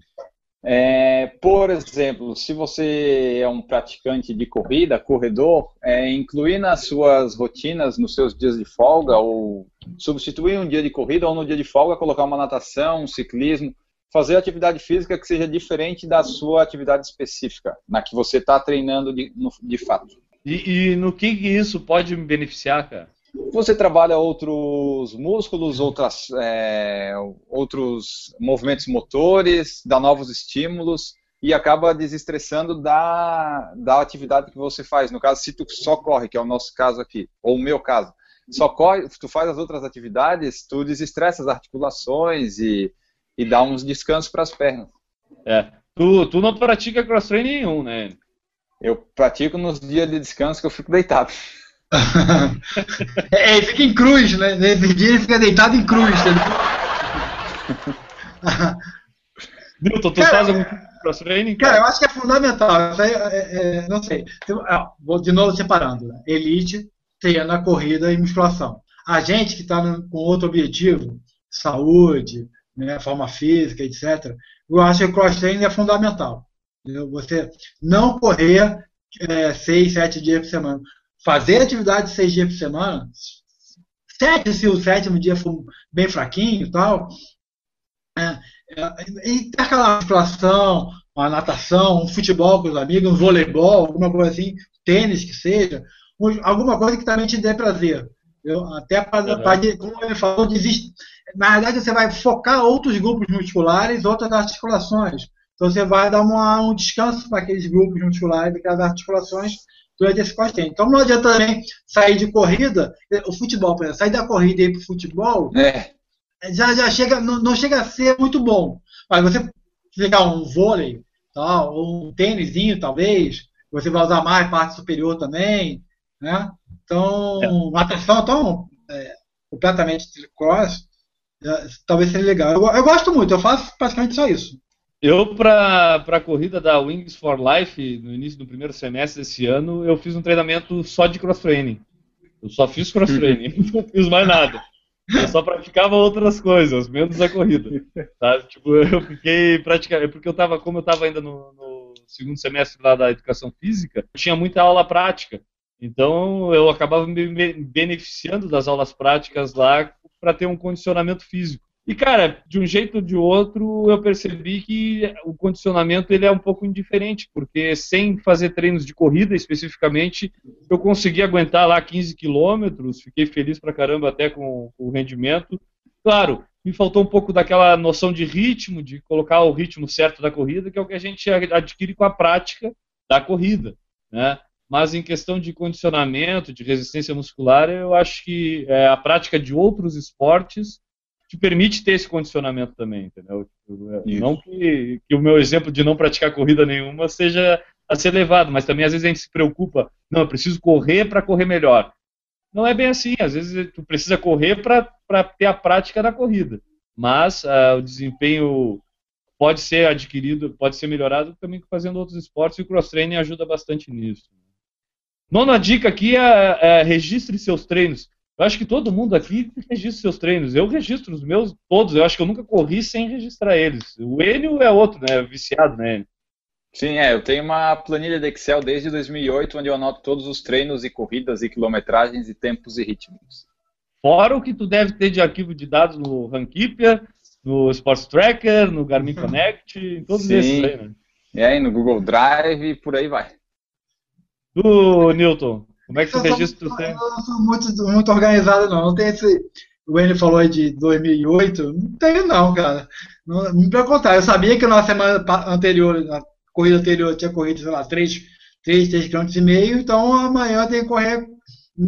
[SPEAKER 2] É, por exemplo, se você é um praticante de corrida, corredor, é, incluir nas suas rotinas, nos seus dias de folga, ou substituir um dia de corrida ou no dia de folga, colocar uma natação, um ciclismo, fazer atividade física que seja diferente da sua atividade específica, na que você está treinando de, no, de fato.
[SPEAKER 1] E, e no que isso pode me beneficiar, cara?
[SPEAKER 2] Você trabalha outros músculos, outras, é, outros movimentos motores, dá novos estímulos e acaba desestressando da, da atividade que você faz. No caso, se tu só corre, que é o nosso caso aqui, ou o meu caso, só corre, tu faz as outras atividades, tu desestressa as articulações e, e dá uns descansos para as pernas.
[SPEAKER 1] É. Tu, tu não pratica cross-training nenhum, né?
[SPEAKER 2] Eu pratico nos dias de descanso que eu fico deitado. *laughs*
[SPEAKER 3] é, ele fica em cruz, né? Nesse dia ele fica deitado em cruz. *laughs*
[SPEAKER 1] Newton, tu cara, faz algum cross training?
[SPEAKER 3] Cara? cara, eu acho que é fundamental. É, é, é, não sei. Ah, vou de novo separando. Né? Elite treina corrida e musculação. A gente que está com outro objetivo, saúde, né, forma física, etc., eu acho que o cross training é fundamental. Você não correr é, seis, sete dias por semana fazer atividade seis dias por semana, sete se o sétimo dia for bem fraquinho e tal, é, é, intercalar a musculação, uma natação, um futebol com os amigos, um voleibol, alguma coisa assim, tênis que seja, alguma coisa que também te dê prazer. Eu, até para, uhum. como ele falou, desiste. Na verdade, você vai focar outros grupos musculares, outras articulações. Então, você vai dar uma, um descanso para aqueles grupos musculares, aquelas articulações, durante esse quase Então não adianta também sair de corrida, o futebol, por exemplo, sair da corrida e ir para o futebol, é. já, já chega, não, não, chega a ser muito bom. Mas você pegar um vôlei, tal, ou um tênisinho, talvez, você vai usar mais parte superior também, né? Então, é. natação, então, é, completamente cross, talvez seja legal. Eu, eu gosto muito, eu faço praticamente só isso.
[SPEAKER 1] Eu, para a corrida da Wings for Life, no início do primeiro semestre desse ano, eu fiz um treinamento só de cross-training. Eu só fiz cross-training, *laughs* não fiz mais nada. Eu só praticava outras coisas, menos a corrida. Tá? Tipo, eu fiquei praticamente. Porque eu tava, como eu estava ainda no, no, segundo semestre lá da educação física, tinha muita aula prática. Então eu acabava me beneficiando das aulas práticas lá para ter um condicionamento físico. E, cara, de um jeito ou de outro, eu percebi que o condicionamento ele é um pouco indiferente, porque sem fazer treinos de corrida especificamente, eu consegui aguentar lá 15 quilômetros, fiquei feliz pra caramba até com o rendimento. Claro, me faltou um pouco daquela noção de ritmo, de colocar o ritmo certo da corrida, que é o que a gente adquire com a prática da corrida, né? Mas em questão de condicionamento, de resistência muscular, eu acho que é, a prática de outros esportes te permite ter esse condicionamento também, entendeu? Tipo, é, não que, que, o meu exemplo de não praticar corrida nenhuma seja a ser levado, mas também às vezes a gente se preocupa, não, eu preciso correr para correr melhor. Não é bem assim, às vezes tu precisa correr para ter a prática da corrida, mas uh, o desempenho pode ser adquirido, pode ser melhorado também fazendo outros esportes e o cross-training ajuda bastante nisso. Nona dica aqui é, é registre seus treinos. Eu acho que todo mundo aqui registra seus treinos. Eu registro os meus todos. Eu acho que eu nunca corri sem registrar eles. O Enio é outro, né? Viciado, né?
[SPEAKER 2] Sim, é. Eu tenho uma planilha de Excel desde 2008, onde eu anoto todos os treinos e corridas e quilometragens e tempos e ritmos.
[SPEAKER 1] Fora o que tu deve ter de arquivo de dados no Rankeeper, no Sports Tracker, no Garmin *laughs* Connect, em todos
[SPEAKER 2] Sim.
[SPEAKER 1] esses aí, né?
[SPEAKER 2] É, no Google Drive e por aí vai.
[SPEAKER 1] Tu, Newton, como é que tu
[SPEAKER 3] Eu sou-
[SPEAKER 1] registra os
[SPEAKER 3] Eu
[SPEAKER 1] treinos?
[SPEAKER 3] não sou muito, muito organizado, não. Não tem esse. O Enio falou aí de 2008. Não tenho, não, cara. Não, me contrário, eu sabia que na semana anterior, na corrida anterior, eu tinha corrido, sei lá, 3, 3, 3 km e meio. Então amanhã eu tenho que correr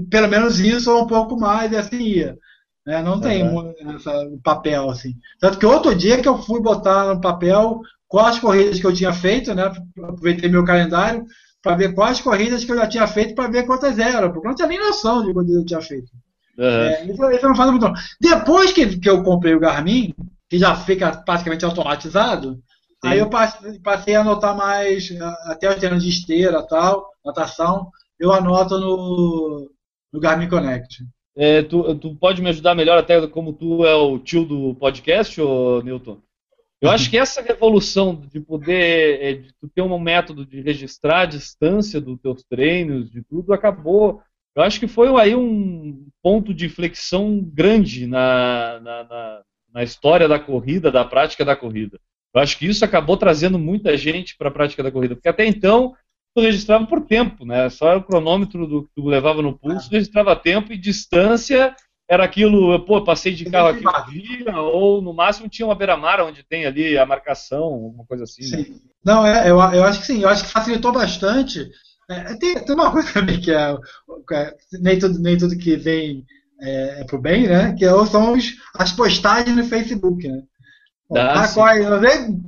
[SPEAKER 3] pelo menos isso ou um pouco mais, e assim ia. né? Não tem
[SPEAKER 1] Uhum.
[SPEAKER 3] essa- papel, assim. Tanto que outro dia que eu fui botar no papel quais corridas que eu tinha feito, né? Aproveitei meu calendário para ver quais corridas que eu já tinha feito para ver quantas eram, porque eu não tinha nem noção de quantas eu tinha feito.
[SPEAKER 1] Aham.
[SPEAKER 3] É, muito. não. Depois que, que eu comprei o Garmin, que já fica praticamente automatizado, aí eu passei, a anotar mais, até os treinos de esteira tal, natação, eu anoto no, no Garmin Connect.
[SPEAKER 1] É, tu, tu pode me ajudar melhor, até como tu é o tio do podcast, ô, Newton? Eu acho que essa revolução de poder, é, de ter um método de registrar a distância dos teus treinos, de tudo, acabou. Eu acho que foi aí um ponto de inflexão grande na, na, na, na história da corrida, da prática da corrida. Eu acho que isso acabou trazendo muita gente para a prática da corrida, porque até então tu registrava por tempo, né? Só o cronômetro do que tu levava no pulso, registrava tempo e distância era aquilo, pô, passei de carro aqui um dia, ou no máximo tinha uma beira-mar onde tem ali a marcação, uma coisa assim. Né?
[SPEAKER 3] Sim. Não, é, eu, eu acho que sim, eu acho que facilitou bastante. É, tem, tem uma *laughs* coisa também que é, é, nem, tudo, nem tudo que vem é, é pro bem, né? Que são os, as postagens no Facebook, né? Bom,
[SPEAKER 1] Ah,
[SPEAKER 3] tá,
[SPEAKER 1] sim.
[SPEAKER 3] corre,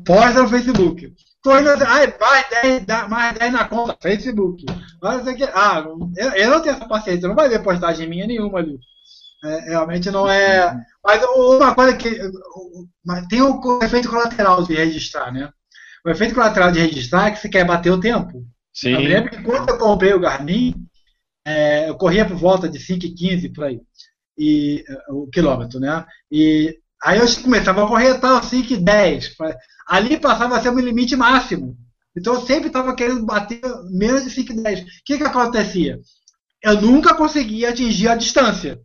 [SPEAKER 3] posta no Facebook. Correndo, ai, mais 10, dá mais 10 na conta, Facebook. Mas, ah, eu, eu não tenho essa paciência, não vai ver postagem minha nenhuma ali. É, realmente não é. Mas uma coisa que. mas Tem o efeito colateral de registrar, né? O efeito colateral de registrar é que você quer bater o tempo.
[SPEAKER 1] Sim.
[SPEAKER 3] Eu me lembro que quando eu comprei o Garmin, é, eu corria por volta de 5,15 por aí, e, o quilômetro, né? E aí eu começava a correr tal, 5,10. Ali passava a ser o meu limite máximo. Então eu sempre estava querendo bater menos de 5,10. O que, que acontecia? Eu nunca conseguia atingir a distância.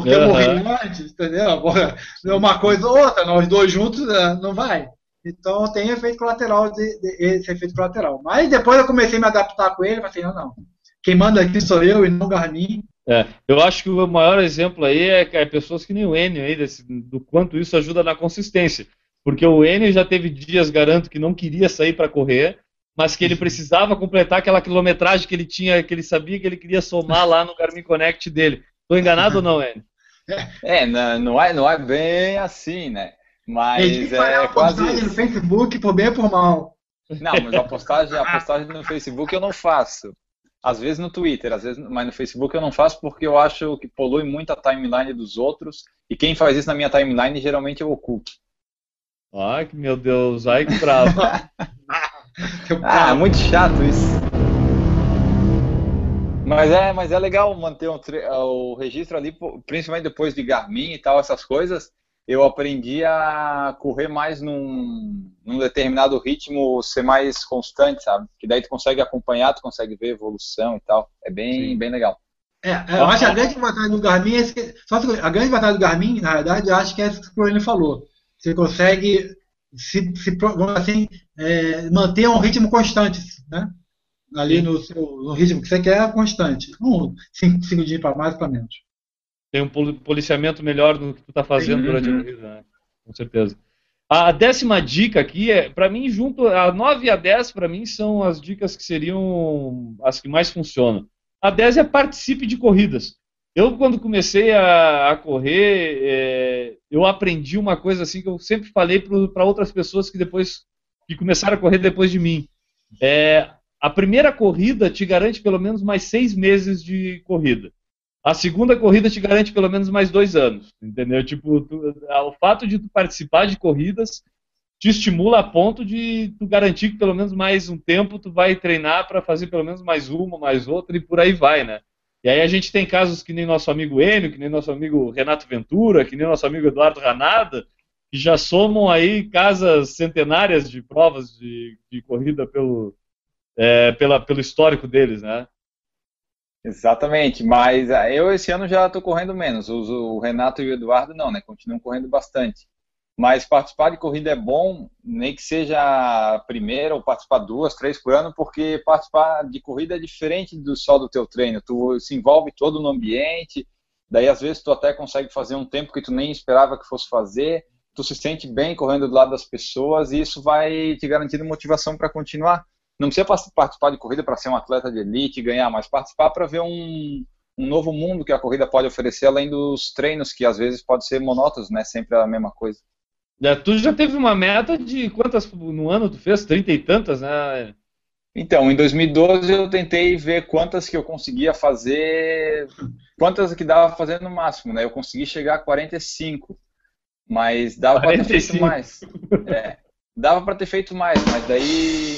[SPEAKER 3] Porque eu
[SPEAKER 1] Aham.
[SPEAKER 3] morri antes, entendeu? Agora, Uma coisa ou outra, nós dois juntos eh, não vai. Então tem efeito colateral, de, de- esse efeito colateral. Mas depois eu comecei a me adaptar com ele, falei assim, não, não. Quem manda aqui sou eu e não o Garmin.
[SPEAKER 1] É, eu acho que o maior exemplo aí é, é pessoas que nem o Enio aí, desse- do quanto isso ajuda na consistência. Porque o Enio já teve dias, garanto, que não queria sair para correr, mas que ele precisava completar aquela quilometragem que ele tinha, que ele sabia que ele queria somar lá no Garmin Connect dele. Estou enganado ou não, Enio?
[SPEAKER 2] É, não, não é, não é bem assim, né? Mas é
[SPEAKER 3] uma
[SPEAKER 2] quase
[SPEAKER 3] postagem no. Facebook por bem ou por mal.
[SPEAKER 2] Não, mas a postagem, a postagem no Facebook eu não faço. Às vezes no Twitter, às vezes, mas no Facebook eu não faço porque eu acho que polui muito a timeline dos outros. E quem faz isso na minha timeline geralmente é o oculto.
[SPEAKER 1] Ai, meu Deus, ai que bravo. *laughs*
[SPEAKER 3] Eu-
[SPEAKER 2] Ah, é muito chato isso. Mas é, mas é legal manter um tre- o registro ali, principalmente depois de Garmin e tal, essas coisas. Eu aprendi a correr mais num, num determinado ritmo, ser mais constante, sabe? Que daí tu consegue acompanhar, tu consegue ver evolução e tal. É bem,
[SPEAKER 1] Sim.
[SPEAKER 2] bem legal.
[SPEAKER 3] É, é, eu acho que a grande vantagem do Garmin é esse que, a grande vantagem do Garmin, na verdade, eu acho que é isso que o Bruno falou. Você consegue se, se assim, é, manter um ritmo constante, né? Ali no, seu, no ritmo que você quer, constante. Um, cinco segundinhos para mais para menos.
[SPEAKER 1] Tem um poli- policiamento melhor no que tu tá fazendo
[SPEAKER 2] Sim.
[SPEAKER 1] durante a
[SPEAKER 2] Uhum.
[SPEAKER 1] corrida, né? Com certeza. A décima dica aqui é, para mim, junto a 9 e a 10, para mim, são as dicas que seriam as que mais funcionam. A 10 é participe de corridas. Eu, quando comecei a, a correr, é, eu aprendi uma coisa assim que eu sempre falei para outras pessoas que depois que começaram a correr depois de mim. É, a primeira corrida te garante pelo menos mais seis meses de corrida. A segunda corrida te garante pelo menos mais dois anos, entendeu? Tipo, tu- o fato de tu participar de corridas te estimula a ponto de tu garantir que pelo menos mais um tempo tu vai treinar para fazer pelo menos mais uma, mais outra e por aí vai, né? E aí a gente tem casos que nem nosso amigo Enio, que nem nosso amigo Renato Ventura, que nem nosso amigo Eduardo Ranada, que já somam aí casas centenárias de provas de, de corrida pelo, é, pela, pelo histórico deles, né?
[SPEAKER 2] Exatamente, mas ah, eu esse ano já estou correndo menos. O Renato e o Eduardo não, né? Continuam correndo bastante. Mas participar de corrida é bom, nem que seja a primeira ou participar duas, três por ano, porque participar de corrida é diferente do só do teu treino. Tu se envolve todo no ambiente, daí às vezes tu até consegue fazer um tempo que tu nem esperava que fosse fazer. Tu se sente bem correndo do lado das pessoas e isso vai te garantindo motivação para continuar. Não precisa participar de corrida para ser um atleta de elite e ganhar, mas participar para ver um, um novo mundo que a corrida pode oferecer, além dos treinos que às vezes pode ser monótonos, né? Sempre a mesma coisa.
[SPEAKER 1] É, tu já teve uma meta de quantas no ano tu fez? Trinta e tantas, né?
[SPEAKER 2] Então, em 2012 eu tentei ver quantas que eu conseguia fazer, quantas que dava fazer no máximo, né? Eu consegui chegar a 45, mas dava para ter feito mais. É, dava para ter feito mais, mas daí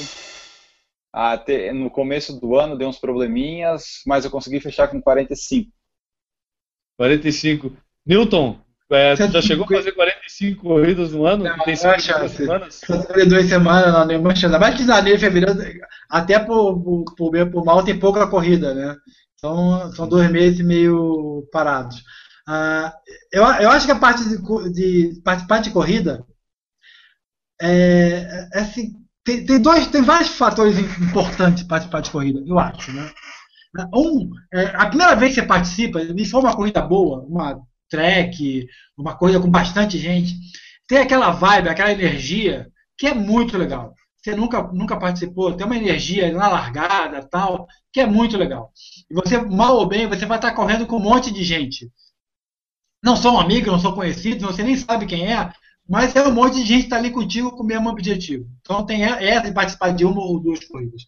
[SPEAKER 2] até, no começo do ano deu uns probleminhas, mas eu consegui fechar com 45.
[SPEAKER 1] 45. Newton, é, tu já chegou a fazer 45 corridas no ano? Não, tem
[SPEAKER 3] não é chance. semanas? duas semanas, não, nenhuma chance. Mais que janeiro, fevereiro, até por, por, por, por mal tem pouca corrida, né? Então, são dois meses meio parados. Ah, eu, eu acho que a parte de, de participar de corrida é, é assim, tem, tem, dois, tem vários fatores importantes para participar de corrida, eu acho, né? Um, é, a primeira vez que você participa, e for uma corrida boa, uma track, uma coisa com bastante gente, tem aquela vibe, aquela energia que é muito legal. Você nunca, nunca participou, tem uma energia na largada tal, que é muito legal. E você, mal ou bem, você vai estar correndo com um monte de gente. Não são amigos, não são conhecidos, você nem sabe quem é, mas é um monte de gente que está ali contigo com o mesmo objetivo. Então tem essa de participar de uma ou duas corridas.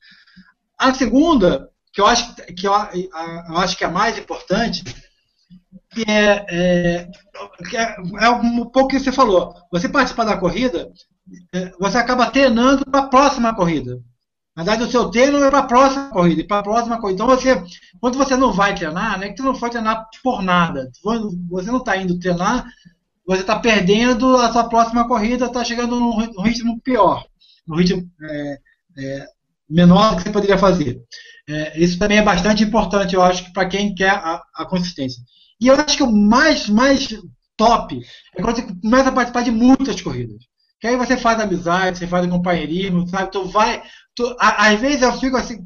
[SPEAKER 3] A segunda, que eu acho que, eu, eu acho que é a mais importante, que é, é, é, é um pouco que você falou. Você participar da corrida, é, você acaba treinando para a próxima corrida. Na verdade, o seu treino é para a próxima corrida, para a próxima corrida. Então, você, quando você não vai treinar, não é que você não foi treinar por nada. Você não está indo treinar, você está perdendo a sua próxima corrida, está chegando num ritmo pior, num ritmo é, é, menor do que você poderia fazer. É, isso também é bastante importante, eu acho, para quem quer a, a consistência. E eu acho que o mais, mais top é quando você começa a participar de muitas corridas. Que aí você faz amizade, você faz companheirismo, sabe? Tu vai. Tu, a, às vezes eu fico assim.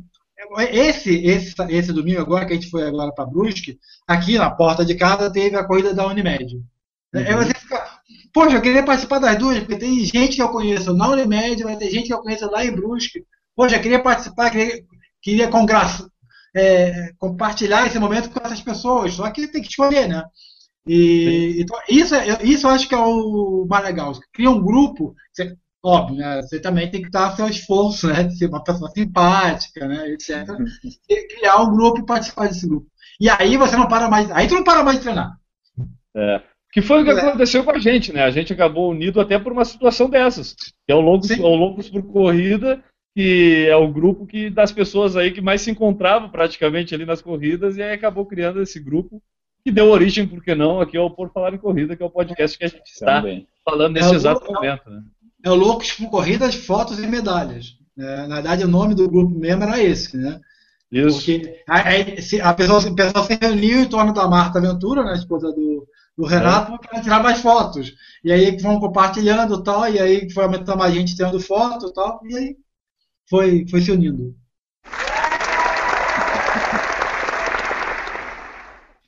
[SPEAKER 3] Esse, esse, esse domingo agora, que a gente foi agora para Brusque, aqui na porta de casa teve a corrida da Unimed. Uhum. Aí você fica, poxa, eu queria participar das duas, porque tem gente que eu conheço na Unimed, mas tem gente que eu conheço lá em Brusque. Poxa, eu queria participar, queria, queria congraçar, é, compartilhar esse momento com essas pessoas. Só que tem que escolher, né? E, então, isso, é, isso eu acho que é o mais legal. Você cria um grupo, você, óbvio, né? Você também tem que dar seu esforço, né? De ser uma pessoa simpática, né? Etc. E criar um grupo e participar desse grupo. E aí você não para mais. Aí tu não para mais de treinar.
[SPEAKER 1] É. Que foi o que é. aconteceu com a gente, né? A gente acabou unido até por uma situação dessas. Que é o Loucos, o Loucos por Corrida que é o grupo que das pessoas aí que mais se encontravam praticamente ali nas corridas e aí acabou criando esse grupo que deu origem, por que não, aqui ao Por Falar em Corrida, que é o podcast que a gente está Também. falando nesse é exato momento. Né?
[SPEAKER 3] É o Loucos por Corridas, Fotos e Medalhas. É, na verdade, o nome do grupo mesmo era esse, né? Isso. Porque a, a, a pessoa, a pessoa se reuniu em torno da Marta Ventura, né, a esposa do, do Renato, é. para tirar mais fotos. E aí vão compartilhando tal, e aí foi aumentando mais gente tirando foto tal, e aí foi, foi se unindo. *laughs*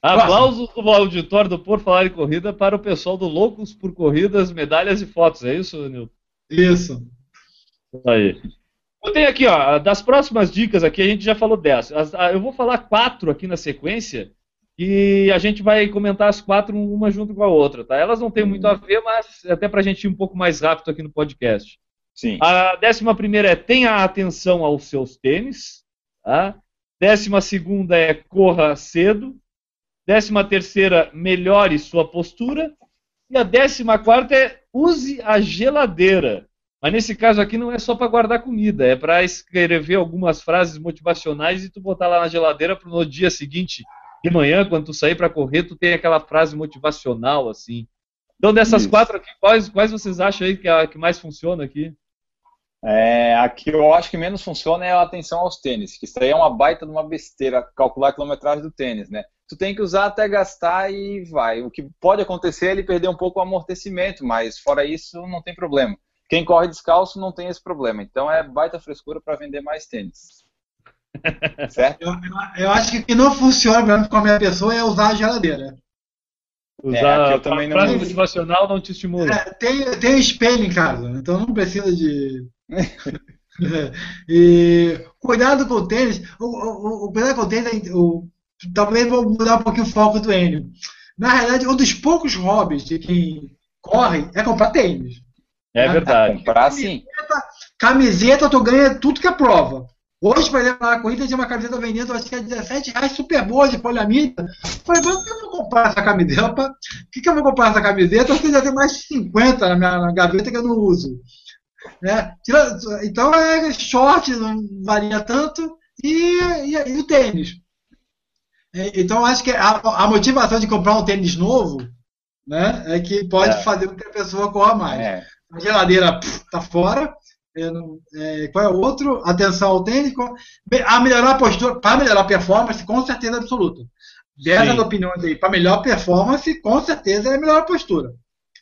[SPEAKER 1] Aplausos do auditório do Por Falar em Corrida para o pessoal do Loucos por Corridas, Medalhas e Fotos. É isso, Nilton?
[SPEAKER 3] Isso.
[SPEAKER 1] Aí. Eu tenho aqui, ó, das próximas dicas aqui, a gente já falou dessa. Eu vou falar quatro aqui na sequência e a gente vai comentar as quatro uma junto com a outra, tá? Elas não têm muito a ver, mas até para a gente ir um pouco mais rápido aqui no podcast.
[SPEAKER 2] Sim.
[SPEAKER 1] A décima primeira é tenha atenção aos seus tênis. Tá? Décima segunda é corra cedo. Décima terceira, melhore sua postura. E a décima quarta é use a geladeira. Mas nesse caso aqui não é só para guardar comida, é para escrever algumas frases motivacionais e tu botar lá na geladeira para no dia seguinte de manhã, quando tu sair para correr, tu tem aquela frase motivacional, assim. Então, dessas
[SPEAKER 2] Isso.
[SPEAKER 1] quatro aqui, quais, quais vocês acham aí que, é a, que mais funciona aqui?
[SPEAKER 2] É, a que eu acho que menos funciona é a atenção aos tênis, que isso aí é uma baita de uma besteira, calcular a quilometragem do tênis, né? Tu tem que usar até gastar e vai. O que pode acontecer é ele perder um pouco o amortecimento, mas fora isso não tem problema. Quem corre descalço não tem esse problema. Então é baita frescura para vender mais tênis. Certo?
[SPEAKER 3] Eu, eu- eu acho que o que não funciona pra mim, com a minha pessoa é usar a geladeira.
[SPEAKER 1] Usar
[SPEAKER 2] aqui eu
[SPEAKER 1] a
[SPEAKER 2] também não
[SPEAKER 1] motivacional não te estimula.
[SPEAKER 3] É, tem, tem espelho em casa, então não precisa de. *laughs* e cuidado com o tênis. O, o, o cuidado com o tênis, é- o, talvez vou mudar um pouquinho o foco do Enio. Na realidade, um dos poucos hobbies de quem corre é comprar tênis.
[SPEAKER 1] É verdade.
[SPEAKER 2] Comprar sim.
[SPEAKER 3] Camiseta, tu ganha tudo que é prova. Hoje, por exemplo, na corrida tinha uma camiseta vendendo, acho que é 17 reais, super boa, de poliamida. Falei, mas por que eu vou comprar essa camiseta? Por que, que eu vou comprar essa camiseta? Porque já tem mais de 50 na minha na gaveta que eu não uso. Né? Então, é short, não varia tanto, e, e, e o tênis. É, Então, acho que a, a motivação de comprar um tênis novo né, é que pode
[SPEAKER 1] É.
[SPEAKER 3] fazer com que a pessoa corra mais.
[SPEAKER 2] É.
[SPEAKER 3] A geladeira pff, tá fora. Não- é, qual é o outro? Atenção ao Bem, A melhorar a postura, para melhorar a performance, com certeza absoluta. Dessas
[SPEAKER 1] Sim.
[SPEAKER 3] opiniões aí, para melhor performance, com certeza é melhor a postura.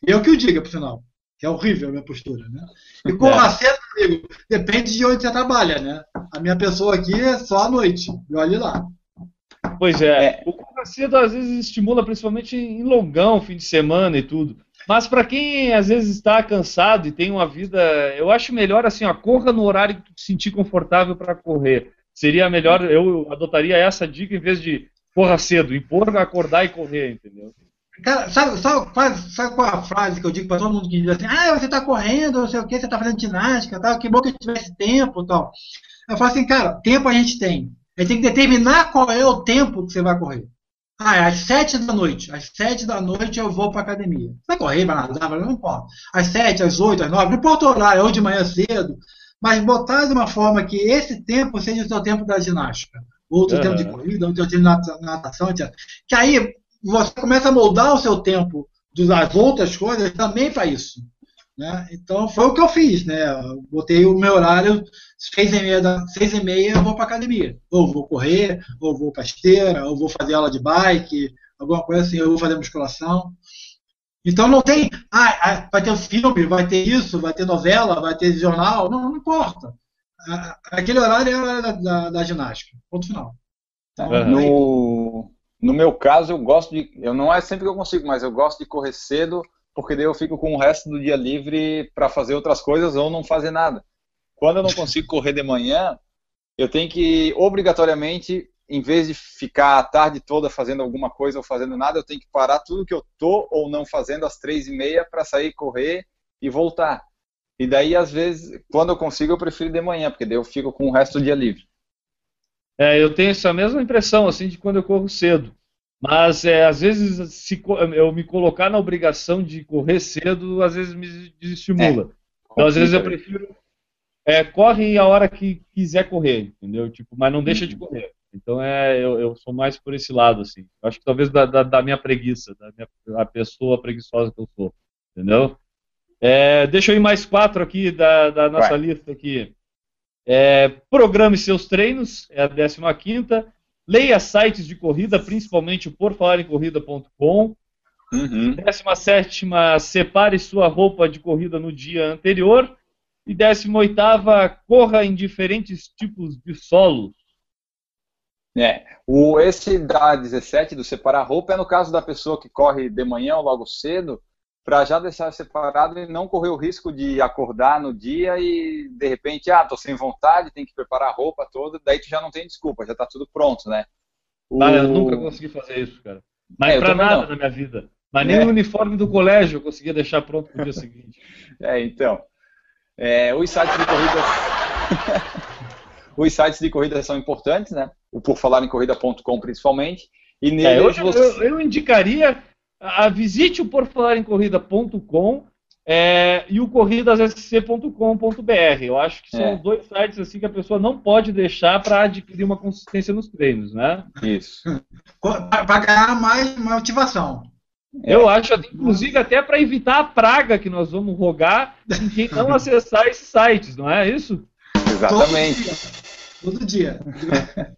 [SPEAKER 3] Eu que o diga, por sinal. Que é horrível a minha postura, né? E corra cedo, amigo, depende de onde você trabalha, né? A minha pessoa aqui é só à noite. E olhe lá.
[SPEAKER 1] Pois é,
[SPEAKER 2] É.
[SPEAKER 1] o correr cedo às vezes estimula principalmente em longão, fim de semana e tudo. Mas para quem às vezes está cansado e tem uma vida, eu acho melhor assim, ó, corra no horário que tu te sentir confortável para correr. Seria melhor, eu adotaria essa dica em vez de corra cedo, impor acordar e correr, entendeu?
[SPEAKER 3] Cara, sabe, sabe, sabe qual é a frase que eu digo para todo mundo que diz assim, ah, você tá correndo, não sei o que, você tá fazendo ginástica, tal, que bom que tivesse tempo tal. Eu falo assim, cara, tempo a gente tem. A gente tem que determinar qual é o tempo que você vai correr. Ah, é às sete da noite. Às sete da noite eu vou para academia. Vai correr, vai nadar, não importa. Às sete, às oito, às nove, não importa o horário, ou de manhã cedo, mas botar de uma forma que esse tempo seja o seu tempo da ginástica. Outro
[SPEAKER 1] Aham.
[SPEAKER 3] tempo de corrida, outro tempo de nata- natação, etc. Que aí você começa a moldar o seu tempo das outras coisas também para isso. Né? Então foi o que eu fiz, né? Eu botei o meu horário, seis e meia, da, seis e meia eu vou para academia. Ou vou correr, ou vou para esteira, ou vou fazer aula de bike, alguma coisa assim, eu vou fazer musculação. Então não tem, ah, ah, vai ter filme, vai ter isso, vai ter novela, vai ter jornal, não, não importa. Aquele horário é a hora da, da, da ginástica. Ponto final. Então,
[SPEAKER 1] Aham.
[SPEAKER 2] No, no meu caso, eu gosto de. Eu não é sempre que eu consigo, mas eu gosto de correr cedo, porque daí eu fico com o resto do dia livre para fazer outras coisas ou não fazer nada. Quando eu não consigo correr de manhã, eu tenho que, obrigatoriamente, em vez de ficar a tarde toda fazendo alguma coisa ou fazendo nada, eu tenho que parar tudo que eu tô ou não fazendo às três e meia para sair correr e voltar. E daí, às vezes, quando eu consigo, eu prefiro de manhã, porque daí eu fico com o resto do dia livre.
[SPEAKER 1] É, eu tenho essa mesma impressão assim de quando eu corro cedo. Mas é, às vezes se eu me colocar na obrigação de correr cedo, às vezes me desestimula. Então às vezes eu prefiro é, corre a hora que quiser correr, entendeu? Tipo, mas não deixa de correr. Então é, eu, eu sou mais por esse lado assim. Eu acho que talvez da, da, da minha preguiça, da minha a pessoa preguiçosa que eu sou, entendeu? É, deixa eu ir mais quatro aqui da, da nossa
[SPEAKER 2] Vai.
[SPEAKER 1] lista aqui. É, programe seus treinos, é a 15 quinta. Leia sites de corrida, principalmente o porfalarencorrida.com.
[SPEAKER 2] Uhum.
[SPEAKER 1] 17 separe sua roupa de corrida no dia anterior. E 18 corra em diferentes tipos de solos.
[SPEAKER 2] É, o, esse da 17 do separar roupa é no caso da pessoa que corre de manhã ou logo cedo, para já deixar separado e não correr o risco de acordar no dia e de repente, ah, tô sem vontade, tem que preparar a roupa toda, daí tu já não tem desculpa, já tá tudo pronto, né? O-
[SPEAKER 1] Ah, eu nunca consegui fazer isso, cara. Mas
[SPEAKER 2] É,
[SPEAKER 1] pra nada
[SPEAKER 2] não.
[SPEAKER 1] na minha vida. Mas nem
[SPEAKER 2] É.
[SPEAKER 1] o uniforme do colégio eu conseguia deixar pronto pro dia *laughs* seguinte.
[SPEAKER 2] É, então. É, os sites de corrida. *laughs* os sites de corrida são importantes, né? O por falar em corrida.com principalmente. E
[SPEAKER 1] É,
[SPEAKER 2] neles
[SPEAKER 1] eu,
[SPEAKER 2] você.
[SPEAKER 1] eu, eu indicaria a, a visite o porfalarencorrida.com é, e o corridassc.com.br. Eu acho que são
[SPEAKER 2] É.
[SPEAKER 1] dois sites assim que a pessoa não pode deixar para adquirir uma consistência nos treinos, né?
[SPEAKER 2] Isso. *laughs*
[SPEAKER 3] Para ganhar mais motivação.
[SPEAKER 1] Eu acho, inclusive, até para evitar a praga que nós vamos rogar em quem não acessar esses sites, não é isso?
[SPEAKER 2] Exatamente.
[SPEAKER 3] Todo dia. Todo dia. *laughs*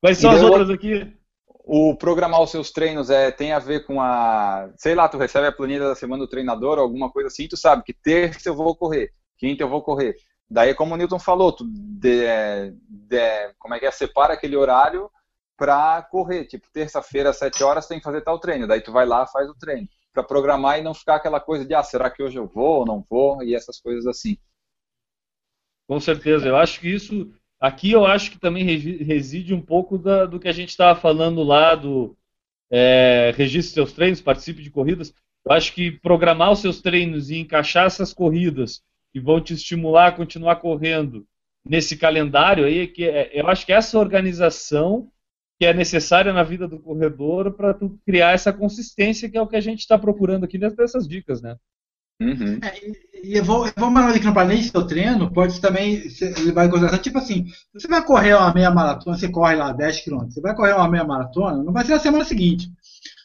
[SPEAKER 1] Quais são
[SPEAKER 2] E
[SPEAKER 1] as outras aqui?
[SPEAKER 2] O programar os seus treinos é, tem a ver com a. Sei lá, tu recebe a planilha da semana do treinador, alguma coisa assim, tu sabe que terça eu vou correr, quinta eu vou correr. Daí, como o Newton falou, tu de- de- como é que é? Separa aquele horário pra correr. Tipo, terça-feira, às 7 horas, tem que fazer tal treino. Daí tu vai lá, faz o treino. Pra programar e não ficar aquela coisa de, ah, será que hoje eu vou ou não vou? E essas coisas assim.
[SPEAKER 1] Com certeza. Eu acho que isso. Aqui eu acho que também reside um pouco da- do que a gente estava falando lá do é, registre seus treinos, participe de corridas. Eu acho que programar os seus treinos e encaixar essas corridas que vão te estimular a continuar correndo nesse calendário aí, é que é- eu acho que essa organização que é necessária na vida do corredor para tu criar essa consistência que é o que a gente está procurando aqui nessas dicas, né?
[SPEAKER 2] Uhum.
[SPEAKER 3] É, e, eu vou, eu vou mandar aqui no planeje seu treino, pode também levar em consideração, tipo assim, você vai correr uma meia maratona, você corre lá 10 km, você vai correr uma meia maratona, não vai ser na semana seguinte.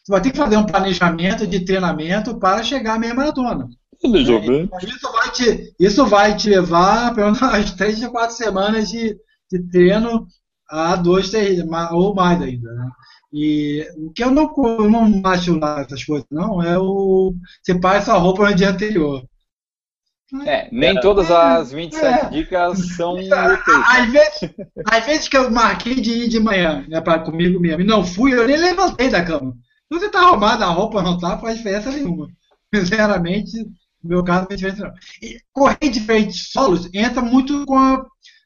[SPEAKER 3] Você vai ter que fazer um planejamento de treinamento para chegar à meia maratona. Então, Isso vai te, isso vai te levar pelo menos *laughs* umas 3 a 4 semanas de, de treino a dois, ma- ou mais ainda. Né? E o que eu não, eu não acho lá essas coisas, não, é o. Você passa a roupa no dia anterior.
[SPEAKER 2] É, nem todas as 27 dicas são *laughs* úteis.
[SPEAKER 3] Às vezes, às vezes que eu marquei de ir de manhã, né, pra, comigo mesmo, e não fui, eu nem levantei da cama. Se você tá arrumado, a roupa não tá, faz diferença nenhuma. *laughs* Sinceramente, no meu caso, não faz diferença não. E correr em diferentes solos entra muito com a-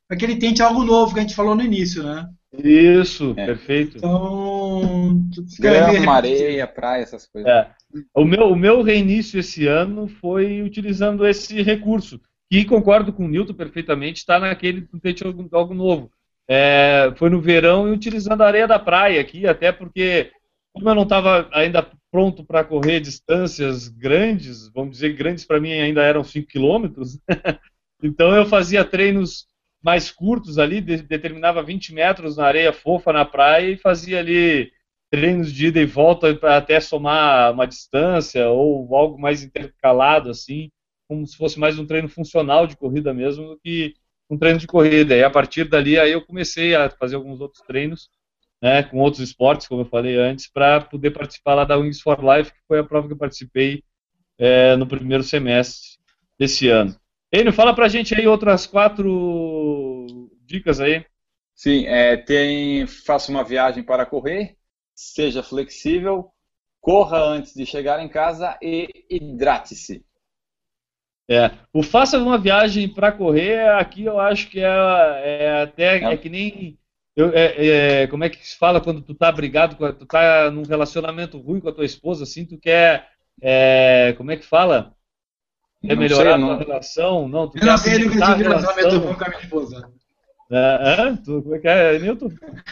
[SPEAKER 3] aquele tente algo novo que a gente falou no início, né?
[SPEAKER 1] Isso,
[SPEAKER 2] É.
[SPEAKER 1] perfeito.
[SPEAKER 3] Então,
[SPEAKER 2] Grama, areia, praia, essas coisas.
[SPEAKER 1] É. O meu, o meu reinício esse ano foi utilizando esse recurso, que concordo com o Newton perfeitamente, está naquele tente algo, algo novo. É, foi no verão e utilizando a areia da praia aqui, até porque, como eu não estava ainda pronto para correr distâncias grandes, vamos dizer, grandes para mim ainda eram 5 quilômetros, *laughs* então eu fazia treinos mais curtos ali, de- determinava 20 metros na areia fofa na praia e fazia ali treinos de ida e volta para até somar uma distância ou algo mais intercalado assim, como se fosse mais um treino funcional de corrida mesmo do que um treino de corrida. E a partir dali aí eu comecei a fazer alguns outros treinos, né, com outros esportes, como eu falei antes, para poder participar lá da Wings for Life, que foi a prova que eu participei é, no primeiro semestre desse ano. Enio, fala pra gente aí outras quatro dicas aí.
[SPEAKER 2] Sim, é, tem, faça uma viagem para correr, seja flexível, corra antes de chegar em casa e hidrate-se.
[SPEAKER 1] É, o faça uma viagem para correr, aqui eu acho que é, é até é que nem eu- é- é, como é que se fala quando tu tá brigado, tu tá num relacionamento ruim com a tua esposa, assim, tu quer é, como é que fala?
[SPEAKER 2] Não
[SPEAKER 1] melhorar
[SPEAKER 2] sei,
[SPEAKER 1] a relação? Não, tu
[SPEAKER 3] Eu não sei, eu nunca tive relacionamento ruim com a minha esposa.
[SPEAKER 1] É, hã? Tu- como é que é, Newton?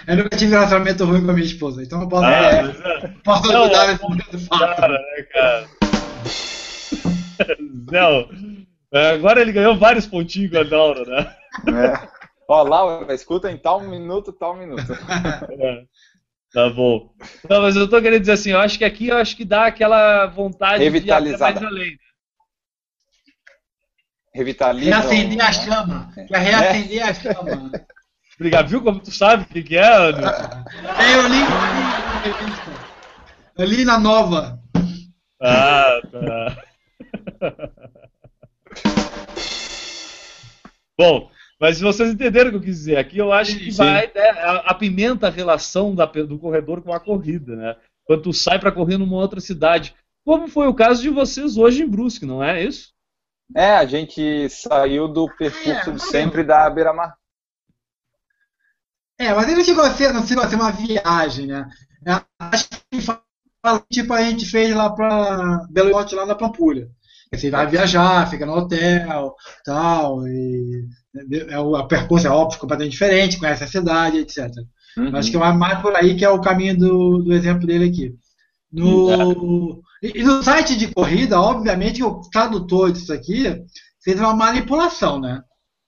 [SPEAKER 3] Eu nunca tive relacionamento ruim com a minha esposa, então eu posso,
[SPEAKER 1] Ah, *laughs* mas é.
[SPEAKER 3] posso
[SPEAKER 1] Não,
[SPEAKER 3] ajudar
[SPEAKER 1] é-
[SPEAKER 3] nesse momento fato.
[SPEAKER 1] Cara, né, cara? *laughs* Não. é, Agora ele ganhou vários pontinhos com a Daura, né?
[SPEAKER 2] É. Ó, Laura, escuta em tal minuto, tal minuto. *laughs*
[SPEAKER 1] É. Tá bom. Não, mas eu tô querendo dizer assim, eu acho que aqui eu acho que dá aquela vontade de ir até mais além.
[SPEAKER 2] Revitaliza.
[SPEAKER 3] Reacender
[SPEAKER 2] o-
[SPEAKER 3] a chama. Quer reacender a chama. *laughs*
[SPEAKER 1] Obrigado, viu como tu sabe o que, que é, Nilton?
[SPEAKER 3] É, eu li, eu li, eu li na nova.
[SPEAKER 1] Ah, tá. *laughs* Bom, mas vocês entenderam o que eu quis dizer. Aqui eu acho que vai, né, a- apimenta a relação da do corredor com a corrida, né? Quando tu sai para correr numa outra cidade. Como foi o caso de vocês hoje em Brusque, não é isso?
[SPEAKER 2] É, a gente saiu do percurso
[SPEAKER 3] É,
[SPEAKER 2] de sempre da Beira-Mar.
[SPEAKER 3] É, mas ele não chegou a ser, não chegou a ser uma viagem, né? É, Acho que tipo a gente fez lá pra Belo Horizonte, lá na Pampulha. Você vai viajar, fica no hotel, tal, e é, o a percurso é óbvio completamente diferente, conhece a cidade, etc.
[SPEAKER 2] Uhum.
[SPEAKER 3] Acho que é mais por aí que é o caminho do, do exemplo dele aqui. No, e, e no site de corrida, obviamente, o tradutor disso aqui fez uma manipulação, né?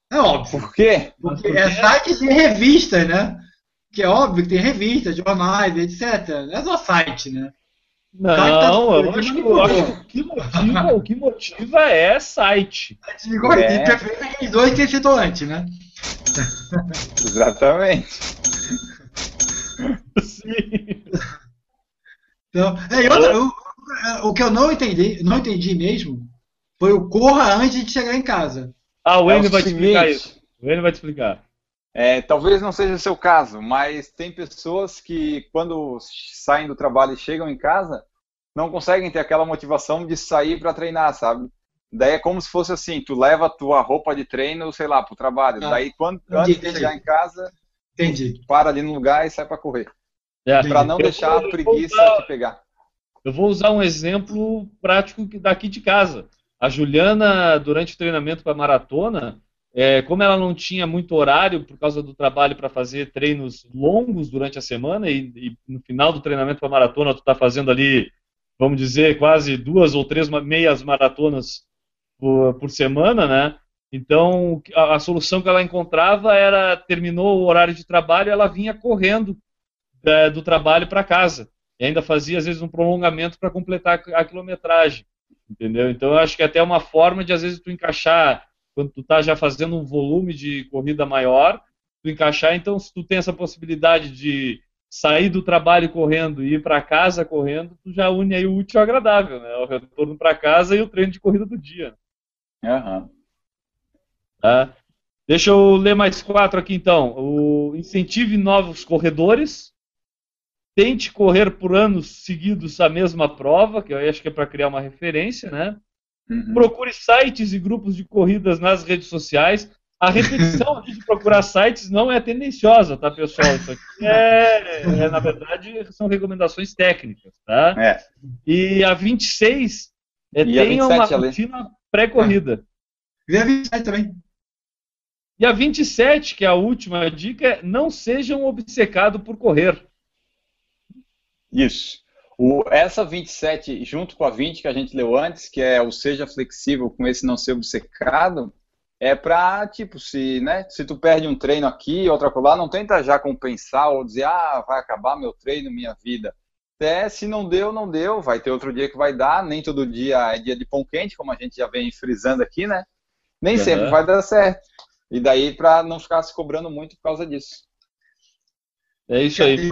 [SPEAKER 3] É óbvio.
[SPEAKER 2] Por quê?
[SPEAKER 3] Porque é site de revistas, né? Que é óbvio que tem revistas, jornais, etc. Não é só site, né?
[SPEAKER 1] Não,
[SPEAKER 3] tá
[SPEAKER 1] eu acho, que, eu acho que o que motiva, o que motiva é site.
[SPEAKER 3] Site de corrida,
[SPEAKER 2] É.
[SPEAKER 3] aqueles dois que citou antes, né?
[SPEAKER 2] Exatamente. *laughs*
[SPEAKER 1] Sim.
[SPEAKER 3] Então, é, e outra, o, o que eu não entendi, não entendi mesmo foi o corra antes de chegar em casa.
[SPEAKER 1] Ah, o
[SPEAKER 2] É
[SPEAKER 1] Enio
[SPEAKER 2] o
[SPEAKER 1] vai te explicar isso. O Enio vai te explicar.
[SPEAKER 2] É, talvez não seja o seu caso, mas tem pessoas que, quando saem do trabalho e chegam em casa, não conseguem ter aquela motivação de sair para treinar, sabe? Daí é como se fosse assim, tu leva a tua roupa de treino, sei lá, pro trabalho.
[SPEAKER 3] Ah,
[SPEAKER 2] Daí quando,
[SPEAKER 3] entendi,
[SPEAKER 2] antes de
[SPEAKER 3] entendi.
[SPEAKER 2] chegar em casa,
[SPEAKER 3] Entendi.
[SPEAKER 2] para ali no lugar e sai para correr.
[SPEAKER 1] É,
[SPEAKER 2] Para não
[SPEAKER 1] Eu
[SPEAKER 2] deixar a preguiça te pegar.
[SPEAKER 1] Eu vou usar um exemplo prático daqui de casa. A Juliana, durante o treinamento para maratona, é, como ela não tinha muito horário por causa do trabalho para fazer treinos longos durante a semana, e, e no final do treinamento para maratona tu está fazendo ali, vamos dizer, quase duas ou três meias maratonas por, por semana, né? Então a, a solução que ela encontrava era terminou o horário de trabalho, ela vinha correndo é, do trabalho para casa e ainda fazia às vezes um prolongamento para completar a quilometragem, entendeu? Então eu acho que é até uma forma de às vezes tu encaixar quando tu tá já fazendo um volume de corrida maior, tu encaixar, então se tu tem essa possibilidade de sair do trabalho correndo e ir para casa correndo, tu já une aí o útil ao agradável, né? O retorno para casa e o treino de corrida do dia.
[SPEAKER 2] Aham.
[SPEAKER 1] Tá? Deixa eu ler mais quatro aqui então. O incentive novos corredores. Tente correr por anos seguidos a mesma prova, que eu acho que é para criar uma referência, né?
[SPEAKER 2] Uhum.
[SPEAKER 1] Procure sites e grupos de corridas nas redes sociais. A repetição *laughs* aqui de procurar sites não é tendenciosa, tá, pessoal? Isso aqui é, é, na verdade, são recomendações técnicas, tá?
[SPEAKER 2] É.
[SPEAKER 1] E a 26 é
[SPEAKER 2] E a
[SPEAKER 1] tenha
[SPEAKER 2] 27
[SPEAKER 1] uma rotina pré-corrida.
[SPEAKER 3] Vê a 27 também.
[SPEAKER 1] E a 27, que é a última dica, é não sejam obcecados por correr.
[SPEAKER 2] Isso. O, essa 27, junto com a 20 que a gente leu antes, que é o seja flexível com esse não ser obcecado, é pra, tipo, se, né, se tu perde um treino aqui, outra lá, não tenta já compensar ou dizer, ah, vai acabar meu treino, minha vida. Até se não deu, não deu, vai ter outro dia que vai dar, nem todo dia é dia de pão quente, como a gente já vem frisando aqui, né? Nem
[SPEAKER 1] Uhum.
[SPEAKER 2] sempre vai dar certo. E daí pra não ficar se cobrando muito por causa disso.
[SPEAKER 1] É isso aí.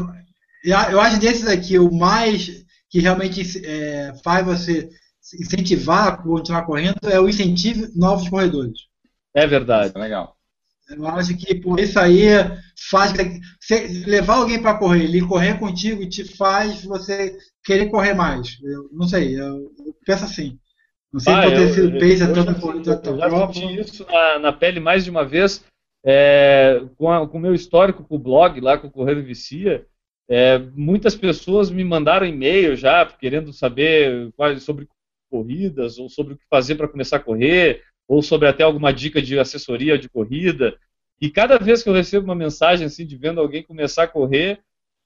[SPEAKER 3] Eu, eu acho desses aqui o mais que realmente é, faz você incentivar a continuar correndo é o incentivo novos corredores.
[SPEAKER 1] É verdade.
[SPEAKER 2] É legal.
[SPEAKER 3] Eu acho que por isso aí faz você levar alguém para correr, ele correr contigo te faz você querer correr mais. Eu não sei, eu, eu penso assim. Não sei
[SPEAKER 1] Ah,
[SPEAKER 3] se pode ter
[SPEAKER 1] eu-
[SPEAKER 3] sido
[SPEAKER 1] eu-
[SPEAKER 3] pace
[SPEAKER 1] eu
[SPEAKER 3] tanto
[SPEAKER 1] já-
[SPEAKER 3] corrida
[SPEAKER 1] Eu
[SPEAKER 3] tanta
[SPEAKER 1] já
[SPEAKER 3] prova.
[SPEAKER 1] senti isso na, na pele mais de uma vez, é, com, o meu histórico com o blog lá, com o Correio Vicia. É, muitas pessoas me mandaram e-mail já querendo saber quais, sobre corridas, ou sobre o que fazer para começar a correr, ou sobre até alguma dica de assessoria de corrida. E cada vez que eu recebo uma mensagem assim de vendo alguém começar a correr,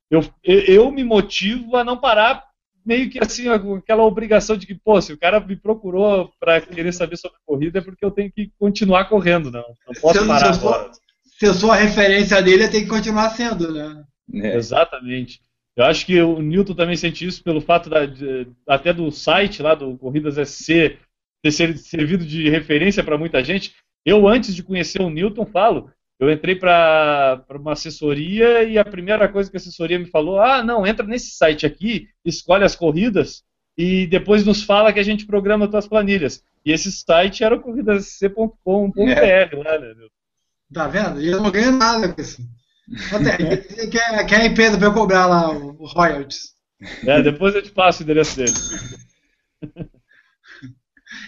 [SPEAKER 1] eu, eu, me motivo a não parar meio que assim, aquela obrigação de que, pô, se o cara me procurou para querer saber sobre corrida é porque eu tenho que continuar correndo, não. Não posso
[SPEAKER 3] Se eu-
[SPEAKER 1] parar
[SPEAKER 3] se eu for-. Se eu sou a referência dele, eu tenho que continuar sendo, né?
[SPEAKER 2] É.
[SPEAKER 1] Exatamente. Eu acho que o Newton também sente isso pelo fato da, de- até do site lá do Corridas SC ter ser- servido de referência para muita gente. Eu, antes de conhecer o Newton, falo, eu entrei para uma assessoria e a primeira coisa que a assessoria me falou, ah, não, entra nesse site aqui, escolhe as corridas e depois nos fala que a gente programa tuas planilhas. E esse site era o corridasc.com.br lá, né?
[SPEAKER 3] Tá vendo? E eu não ganho nada com isso. Até, quer, quer a empresa para eu cobrar lá o royalties.
[SPEAKER 1] É, depois eu te passo o endereço dele.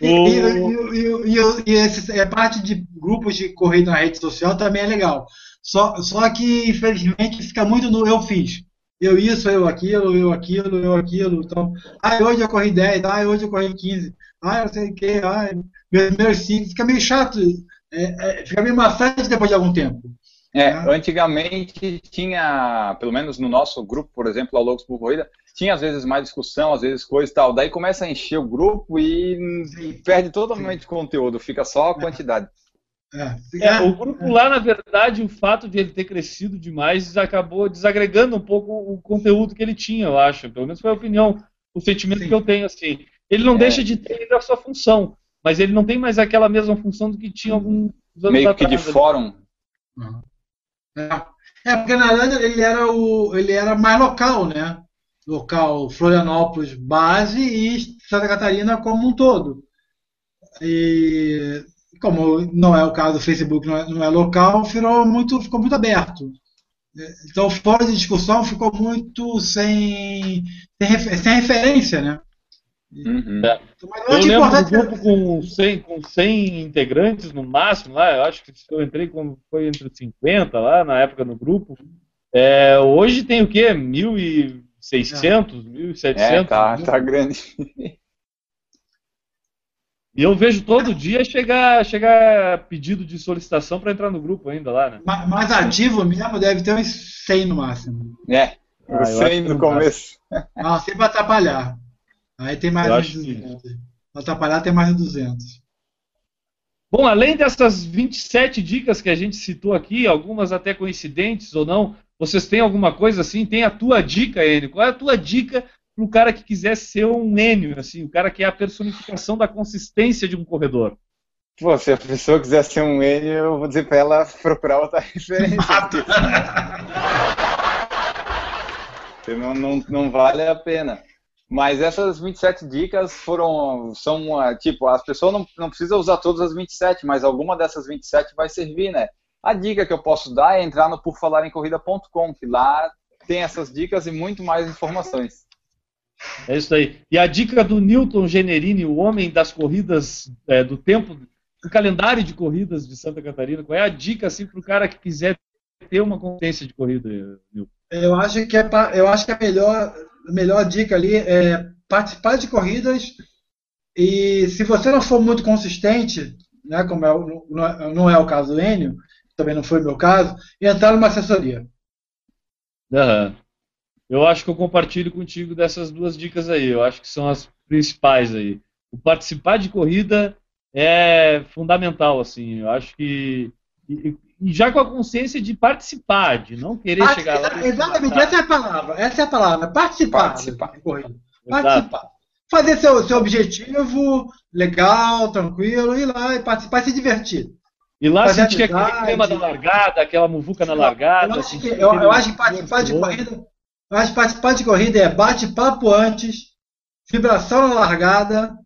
[SPEAKER 3] E,
[SPEAKER 1] O-
[SPEAKER 3] e, e, e, esse, a parte de grupos de corrida na rede social também é legal. Só, só que, infelizmente, fica muito no eu fiz. Eu isso, eu aquilo, eu aquilo, eu aquilo. Então, ah, hoje eu corri 10, ah, hoje eu corri 15, ah, eu sei o que, ah, meus primeiros 5. Fica meio chato, é, é, fica meio maçante depois de algum tempo.
[SPEAKER 2] É, antigamente tinha, pelo menos no nosso grupo, por exemplo, a Loucos por Corrida, tinha às vezes mais discussão, às vezes coisa e tal. Daí começa a encher o grupo e, e perde totalmente o conteúdo, fica só a quantidade.
[SPEAKER 1] É, é, o grupo lá, na verdade, o fato de ele ter crescido demais acabou desagregando um pouco o conteúdo que ele tinha, eu acho. Pelo menos foi a opinião, o sentimento Sim. que eu tenho, assim. Ele não é. deixa de ter a sua função, mas ele não tem mais aquela mesma função do que tinha alguns
[SPEAKER 2] anos Meio atrás. Meio que de fórum.
[SPEAKER 3] Uhum. É, porque na verdade ele era, o, ele era mais local, né? Local Florianópolis base e Santa Catarina como um todo. E como não é o caso do Facebook, não é, não é local, ficou muito, ficou muito aberto. Então, fora de discussão, ficou muito sem, sem referência, né?
[SPEAKER 1] Uhum. É. Eu, eu lembro do grupo com 100, com 100 integrantes no máximo, lá, eu acho que eu entrei com, foi entre 50 lá na época no grupo. É, hoje tem o quê? 1.600, 1.700? É,
[SPEAKER 2] tá, tá grande.
[SPEAKER 1] E eu vejo todo dia chegar, chegar pedido de solicitação para entrar no grupo ainda lá, né?
[SPEAKER 3] Mais ativo mesmo deve ter uns 100 no máximo.
[SPEAKER 2] É, ah, 100 no começo.
[SPEAKER 3] Não, sempre atrapalhar. Aí tem mais de 200. Que... Atrapalhar tem mais de 200.
[SPEAKER 1] Bom, além dessas 27 dicas que a gente citou aqui, algumas até coincidentes ou não, vocês têm alguma coisa assim? Tem a tua dica, Enio? Qual é a tua dica para o cara que quiser ser um Enio, assim, o cara que é a personificação da consistência de um corredor?
[SPEAKER 2] Pô, se a pessoa quiser ser um Enio, eu vou dizer para ela procurar outra *laughs* referência. *laughs* não, não, não vale a pena. Mas essas 27 dicas foram, são, ah, tipo, as pessoas não, não precisam usar todas as 27, mas alguma dessas 27 vai servir, né? A dica que eu posso dar é entrar no porfalarencorrida.com, que lá tem essas dicas e muito mais informações.
[SPEAKER 1] É isso aí. E a dica do Newton Generini, o homem das corridas é, do tempo, do calendário de corridas de Santa Catarina, qual é a dica assim, para o cara que quiser ter uma consciência de corrida,
[SPEAKER 3] Newton? Eu acho que é, eu acho que é melhor melhor dica ali é participar de corridas e se você não for muito consistente, né, como é, não é o caso do Enio, também não foi o meu caso, entrar numa assessoria.
[SPEAKER 1] Uhum. Eu acho que eu compartilho contigo dessas duas dicas aí. Eu acho que são as principais aí. O participar de corrida é fundamental, assim. Eu acho que já com a consciência de participar, de não querer chegar lá.
[SPEAKER 3] Exatamente, essa é a palavra. Essa é a palavra. Participar. Participar. Participar. Fazer seu, seu objetivo legal, tranquilo, ir lá e participar e se divertir.
[SPEAKER 1] E lá Fazer sentir aquele clima da largada, aquela muvuca na largada.
[SPEAKER 3] Eu acho que, eu, eu acho que participar de corrida. Eu acho que participar de corrida é bate-papo antes, vibração na largada,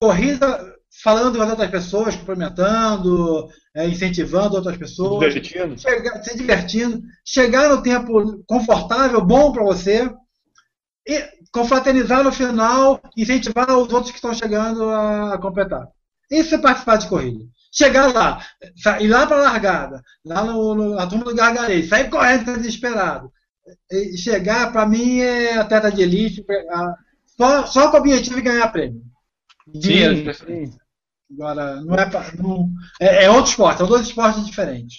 [SPEAKER 3] corrida falando com outras pessoas, cumprimentando, é, incentivando outras pessoas, se divertindo. Chegar, se divertindo, chegar no tempo confortável, bom para você, e confraternizar no final, incentivar os outros que estão chegando a completar. Isso é participar de corrida. Chegar lá, ir lá para a largada, lá no, no, na turma do gargarejo, sair correndo desesperado. E chegar, para mim, é atleta de elite, só, só com o objetivo de ganhar prêmio.
[SPEAKER 1] Dinheiro, sim.
[SPEAKER 3] Agora, não é, não, é, é outro esporte, são dois esportes diferentes.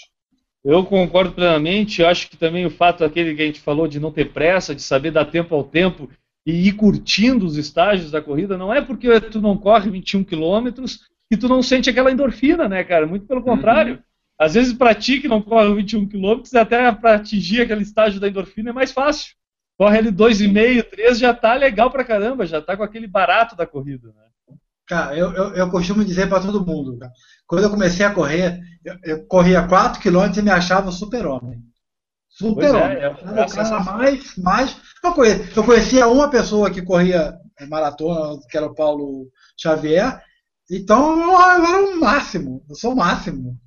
[SPEAKER 1] Eu concordo plenamente. Eu acho que também o fato aquele que a gente falou de não ter pressa, de saber dar tempo ao tempo e ir curtindo os estágios da corrida, não é porque tu não corre 21 quilômetros que tu não sente aquela endorfina, né, cara? Muito pelo contrário. Uhum. Às vezes, para ti que não corre 21 quilômetros, até para atingir aquele estágio da endorfina é mais fácil. Corre ali 2,5, 3, já tá legal pra caramba, já tá com aquele barato da corrida, né?
[SPEAKER 3] Cara, eu, eu, eu costumo dizer para todo mundo, cara, quando eu comecei a correr, eu, eu corria 4 km e me achava super-homem. Super-homem. É, é, cara mais, mais. Eu conhecia, eu conhecia uma pessoa que corria maratona, que era o Paulo Xavier, então eu era o máximo, eu sou o máximo.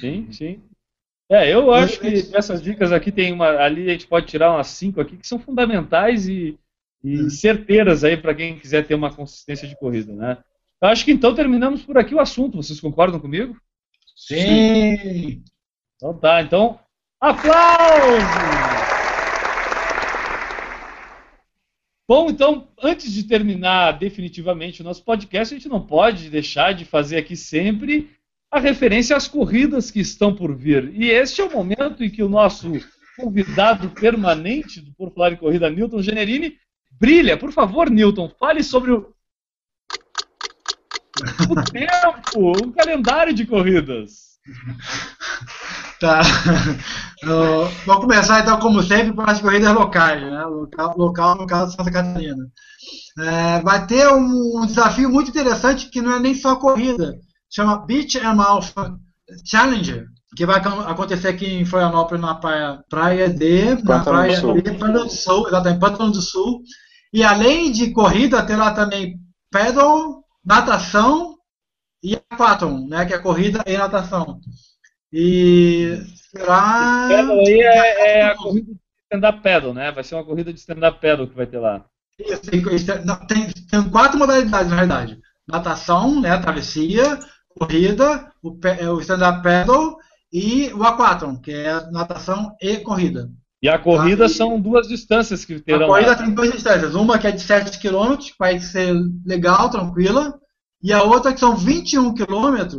[SPEAKER 1] Sim, sim. É, eu acho que essas dicas aqui tem uma. Ali a gente pode tirar umas 5 aqui que são fundamentais e e certeiras aí para quem quiser ter uma consistência de corrida, né? Eu acho que então terminamos por aqui o assunto. Vocês concordam comigo?
[SPEAKER 3] Sim.
[SPEAKER 1] Então tá. Então, aplausos. Bom, então, antes de terminar definitivamente o nosso podcast, a gente não pode deixar de fazer aqui sempre a referência às corridas que estão por vir. E este é o momento em que o nosso convidado permanente do Por Falar em Corrida, Newton Generini, brilha. Por favor, Newton, fale sobre o, o tempo, o calendário de corridas. *laughs*
[SPEAKER 3] Tá. Uh, vamos começar então, como sempre, com as corridas locais, né? Local, local no caso Santa Catarina. É, vai ter um, um, desafio muito interessante que não é nem só corrida, chama Beach and Alpha Challenger, que vai acontecer aqui em Florianópolis na praia, praia de
[SPEAKER 2] Pantano
[SPEAKER 3] na praia
[SPEAKER 2] do Sul.
[SPEAKER 3] de Pantano do Sul, exatamente, Pantano do Sul. E além de corrida, tem lá também pedal, natação e aquatlon, né, que é corrida e natação. E será
[SPEAKER 1] Pedal aí é, é a corrida de stand-up pedal, né? Vai ser uma corrida de stand-up pedal que vai ter lá.
[SPEAKER 3] Isso, tem, não, tem, tem quatro modalidades, na verdade. Natação, né, travessia, corrida, o, pe- o stand-up paddle e o aquatlon, que é natação e corrida.
[SPEAKER 1] E a corrida
[SPEAKER 3] Ah, e-
[SPEAKER 1] são duas distâncias que
[SPEAKER 3] A
[SPEAKER 1] terão
[SPEAKER 3] corrida
[SPEAKER 1] lá.
[SPEAKER 3] tem duas distâncias, uma que é de 7 km, que vai ser legal, tranquila, e a outra que são 21 km.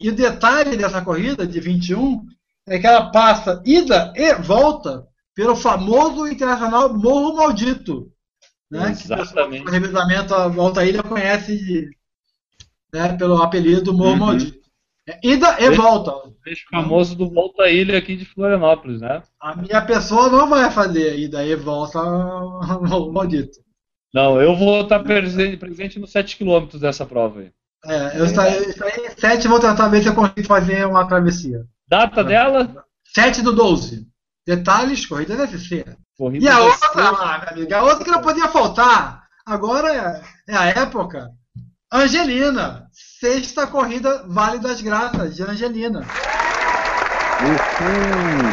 [SPEAKER 3] E o detalhe dessa corrida de 21 é que ela passa ida e volta pelo famoso internacional Morro Maldito. Né? Que o
[SPEAKER 1] Exatamente.
[SPEAKER 3] revezamento a Volta à Ilha conhece né, pelo apelido Morro
[SPEAKER 2] Uhum.
[SPEAKER 3] Maldito. É ida e
[SPEAKER 1] Bem-
[SPEAKER 3] volta.
[SPEAKER 1] Peixe famoso do Volta Ilha aqui de Florianópolis, né?
[SPEAKER 3] A minha pessoa não vai fazer ida e volta *laughs* Maldito.
[SPEAKER 1] Não, eu vou estar presente, presente nos 7 km dessa prova aí.
[SPEAKER 3] É, eu estarei, em 7 e vou tentar ver se eu consigo fazer uma travessia.
[SPEAKER 1] Data dela?
[SPEAKER 3] 7 do 12. Detalhes, corrida deve ser.
[SPEAKER 1] Corrida
[SPEAKER 3] E a outra, ah, minha amiga, a outra que não podia faltar, agora é, é a época. Angelina, sexta corrida Vale das Graças, de Angelina.
[SPEAKER 2] Uhul.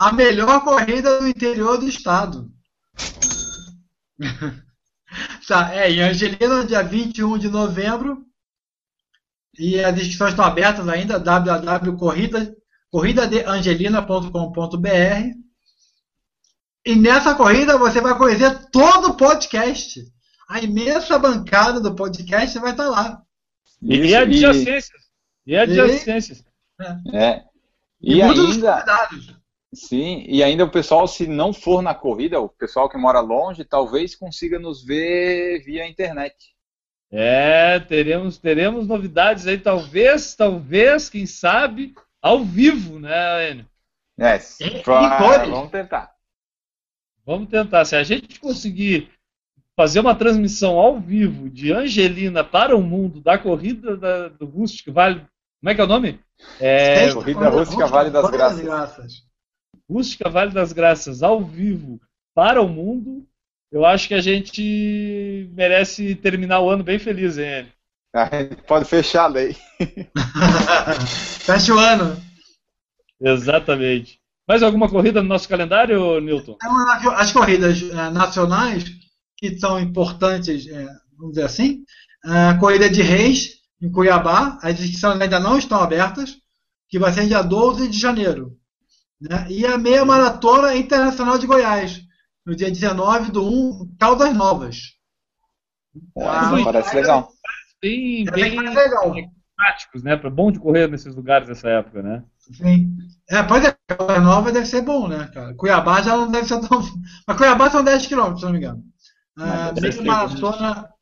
[SPEAKER 3] A melhor corrida do interior do estado. *laughs* tá, é, em Angelina, dia 21 de novembro. E as inscrições estão abertas ainda, www.corrida- corridadeangelina.com.br. E nessa corrida você vai conhecer todo o podcast. A imensa bancada do podcast vai estar lá.
[SPEAKER 1] E,
[SPEAKER 2] Isso,
[SPEAKER 1] e adjacências. E adjacências.
[SPEAKER 2] É. E,
[SPEAKER 3] muitos dos
[SPEAKER 2] ainda, sim, e ainda o pessoal, se não for na corrida, o pessoal que mora longe, talvez consiga nos ver via internet.
[SPEAKER 1] É, teremos, teremos novidades aí, talvez, talvez, quem sabe, ao vivo, né, Enio?
[SPEAKER 2] É, pra- vamos tentar.
[SPEAKER 1] Vamos tentar. Se a gente conseguir fazer uma transmissão ao vivo de Angelina para o mundo da corrida da- do Rústico Vale. Como é que é o nome? É,
[SPEAKER 2] Corrida Rústica Vale das Graças.
[SPEAKER 3] Graças.
[SPEAKER 1] Rústica Vale das Graças ao vivo para o mundo. Eu acho que a gente merece terminar o ano bem feliz, hein? *laughs*
[SPEAKER 2] A gente pode fechar a lei. *laughs*
[SPEAKER 3] Fecha o ano.
[SPEAKER 1] Exatamente. Mais alguma corrida no nosso calendário, Newton?
[SPEAKER 3] Então, As corridas eh, nacionais, que são importantes, eh, vamos dizer assim, a corrida de Reis, em Cuiabá, as inscrições ainda não estão abertas, que vai ser dia 12 de janeiro. né? E a meia maratona internacional de Goiás, no dia 19 do 1, Caldas Novas.
[SPEAKER 2] Ah,
[SPEAKER 3] Ah,
[SPEAKER 2] parece legal.
[SPEAKER 1] Bem,
[SPEAKER 3] É bem
[SPEAKER 1] bem
[SPEAKER 3] legal.
[SPEAKER 1] práticos, né? Para bom de correr nesses lugares nessa época, né?
[SPEAKER 3] Sim. É, pois é, Caldas Novas deve ser bom, né, cara? Cuiabá já não deve ser tão. *laughs* Mas Cuiabá são 10 km, se não me engano. Ah, meia maratona,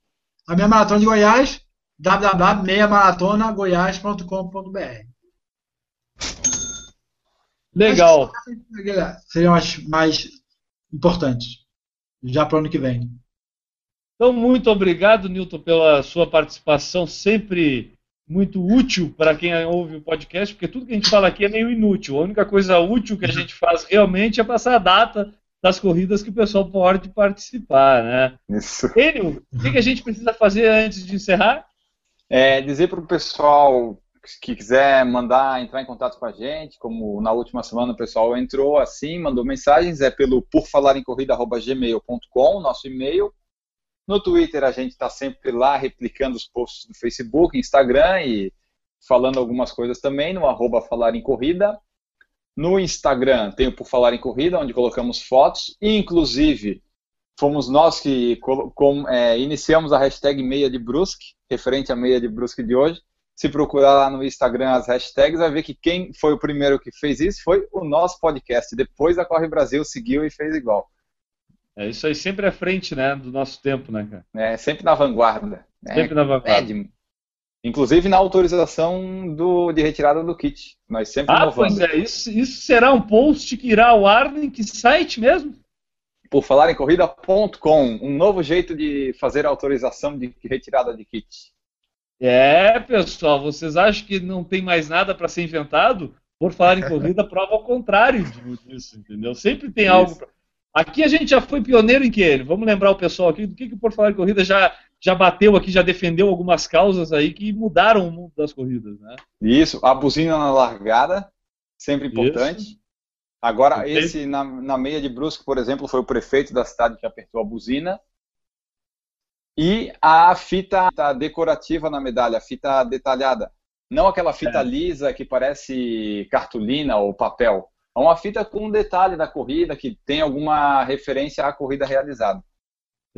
[SPEAKER 3] a meia maratona de Goiás, www.meiamaratonagoiás.com.br.
[SPEAKER 1] Legal.
[SPEAKER 3] Seriam as mais importantes. Já para o ano que vem.
[SPEAKER 1] Então, muito obrigado, Newton, pela sua participação, sempre muito útil para quem ouve o podcast, porque tudo que a gente fala aqui é meio inútil. A única coisa útil que a gente faz realmente é passar a data das corridas que o pessoal pode participar, né?
[SPEAKER 2] Isso.
[SPEAKER 1] Enio, o que que a gente precisa fazer antes de encerrar?
[SPEAKER 2] É, dizer para o pessoal que quiser mandar entrar em contato com a gente, como na última semana o pessoal entrou assim, mandou mensagens, é pelo porfalarencorrida.gmail.com, nosso e-mail. No Twitter a gente está sempre lá replicando os posts do Facebook, Instagram e falando algumas coisas também no arroba Falar em Corrida. No Instagram tem o Por Falar em Corrida, onde colocamos fotos, e inclusive fomos nós que com- é, iniciamos a hashtag Meia de Brusque, referente à Meia de Brusque de hoje. Se procurar lá no Instagram as hashtags, vai ver que quem foi o primeiro que fez isso foi o nosso podcast. Depois a Corre Brasil seguiu e fez igual.
[SPEAKER 1] É isso aí, sempre à frente, né, do nosso tempo, né, cara?
[SPEAKER 2] É, sempre na vanguarda. né?
[SPEAKER 1] Sempre na vanguarda.
[SPEAKER 2] É, de- Inclusive na autorização do, de retirada do kit. Nós sempre
[SPEAKER 1] Ah,
[SPEAKER 2] inovando.
[SPEAKER 1] pois é, isso, isso será um post que irá ao ar em que site mesmo?
[SPEAKER 2] Por falar em corrida.com, um novo jeito de fazer autorização de retirada de kit.
[SPEAKER 1] É, pessoal, vocês acham que não tem mais nada para ser inventado? Por falar em corrida, *laughs* prova ao contrário disso, entendeu? Sempre tem
[SPEAKER 2] Isso.
[SPEAKER 1] algo. pra- Aqui a gente já foi pioneiro em que? Vamos lembrar o pessoal aqui do que, que o Por Falar em Corrida já, já bateu aqui, já defendeu algumas causas aí que mudaram o mundo das corridas, né?
[SPEAKER 2] Isso, a buzina na largada, sempre importante. Agora,
[SPEAKER 1] Ok.
[SPEAKER 2] esse na, na meia de Brusque, por exemplo, foi o prefeito da cidade que apertou a buzina. E a fita decorativa na medalha, a fita detalhada. Não aquela fita
[SPEAKER 1] É.
[SPEAKER 2] lisa que parece cartolina ou papel. É uma fita com um detalhe da corrida que tem alguma referência à corrida realizada.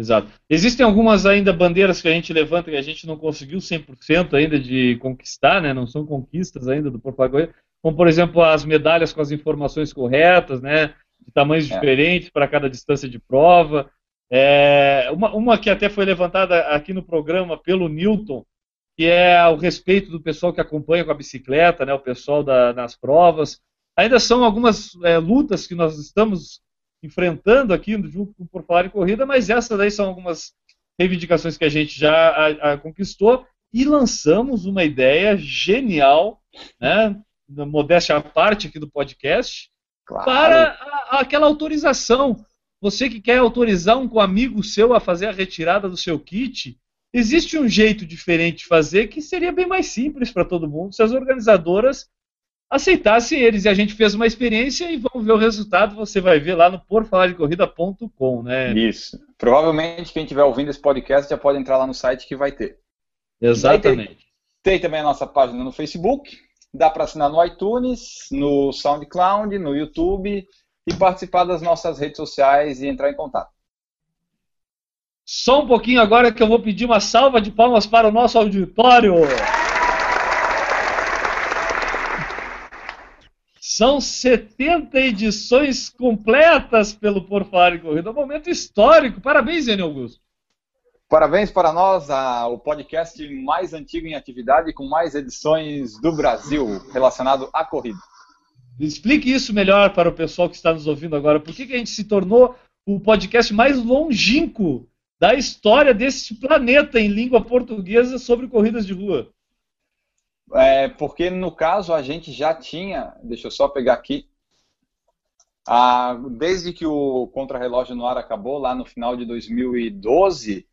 [SPEAKER 1] Exato. Existem algumas ainda bandeiras que a gente levanta que a gente não conseguiu 100% ainda de conquistar, né? Não são conquistas ainda do Corrida. Como, por exemplo, as medalhas com as informações corretas, né? De tamanhos
[SPEAKER 2] É.
[SPEAKER 1] diferentes para cada distância de prova. É, uma, uma que até foi levantada aqui no programa pelo Newton, que é o respeito do pessoal que acompanha com a bicicleta, né? O pessoal da- nas provas. Ainda são algumas é, lutas que nós estamos enfrentando aqui junto com o Por Falar em Corrida, mas essas daí são algumas reivindicações que a gente já a- a conquistou e lançamos uma ideia genial, né? na Modéstia à parte aqui do podcast,
[SPEAKER 2] Claro.
[SPEAKER 1] para a- aquela autorização. Você que quer autorizar um amigo seu a fazer a retirada do seu kit, existe um jeito diferente de fazer que seria bem mais simples para todo mundo se as organizadoras aceitassem eles. E a gente fez uma experiência e vamos ver o resultado. Você vai ver lá no porfalardecorrida.com, né?
[SPEAKER 2] Isso. Provavelmente quem estiver ouvindo esse podcast já pode entrar lá no site que vai ter.
[SPEAKER 1] Exatamente.
[SPEAKER 2] Tem também a nossa página no Facebook. Dá para assinar no iTunes, no SoundCloud, no YouTube e participar das nossas redes sociais e entrar em contato.
[SPEAKER 1] Só um pouquinho agora que eu vou pedir uma salva de palmas para o nosso auditório. São 70 edições completas pelo Por Falar em Corrida. Um momento histórico. Parabéns, Zé Augusto.
[SPEAKER 2] Parabéns para nós, a- o podcast mais antigo em atividade com mais edições do Brasil relacionado à corrida.
[SPEAKER 1] Explique isso melhor para o pessoal que está nos ouvindo agora. Por que, que a gente se tornou o podcast mais longínquo da história desse planeta em língua portuguesa sobre corridas de rua?
[SPEAKER 2] É, porque no caso a gente já tinha, deixa eu só pegar aqui, a- desde que o Contra-Relógio no Ar acabou, lá no final de 2012,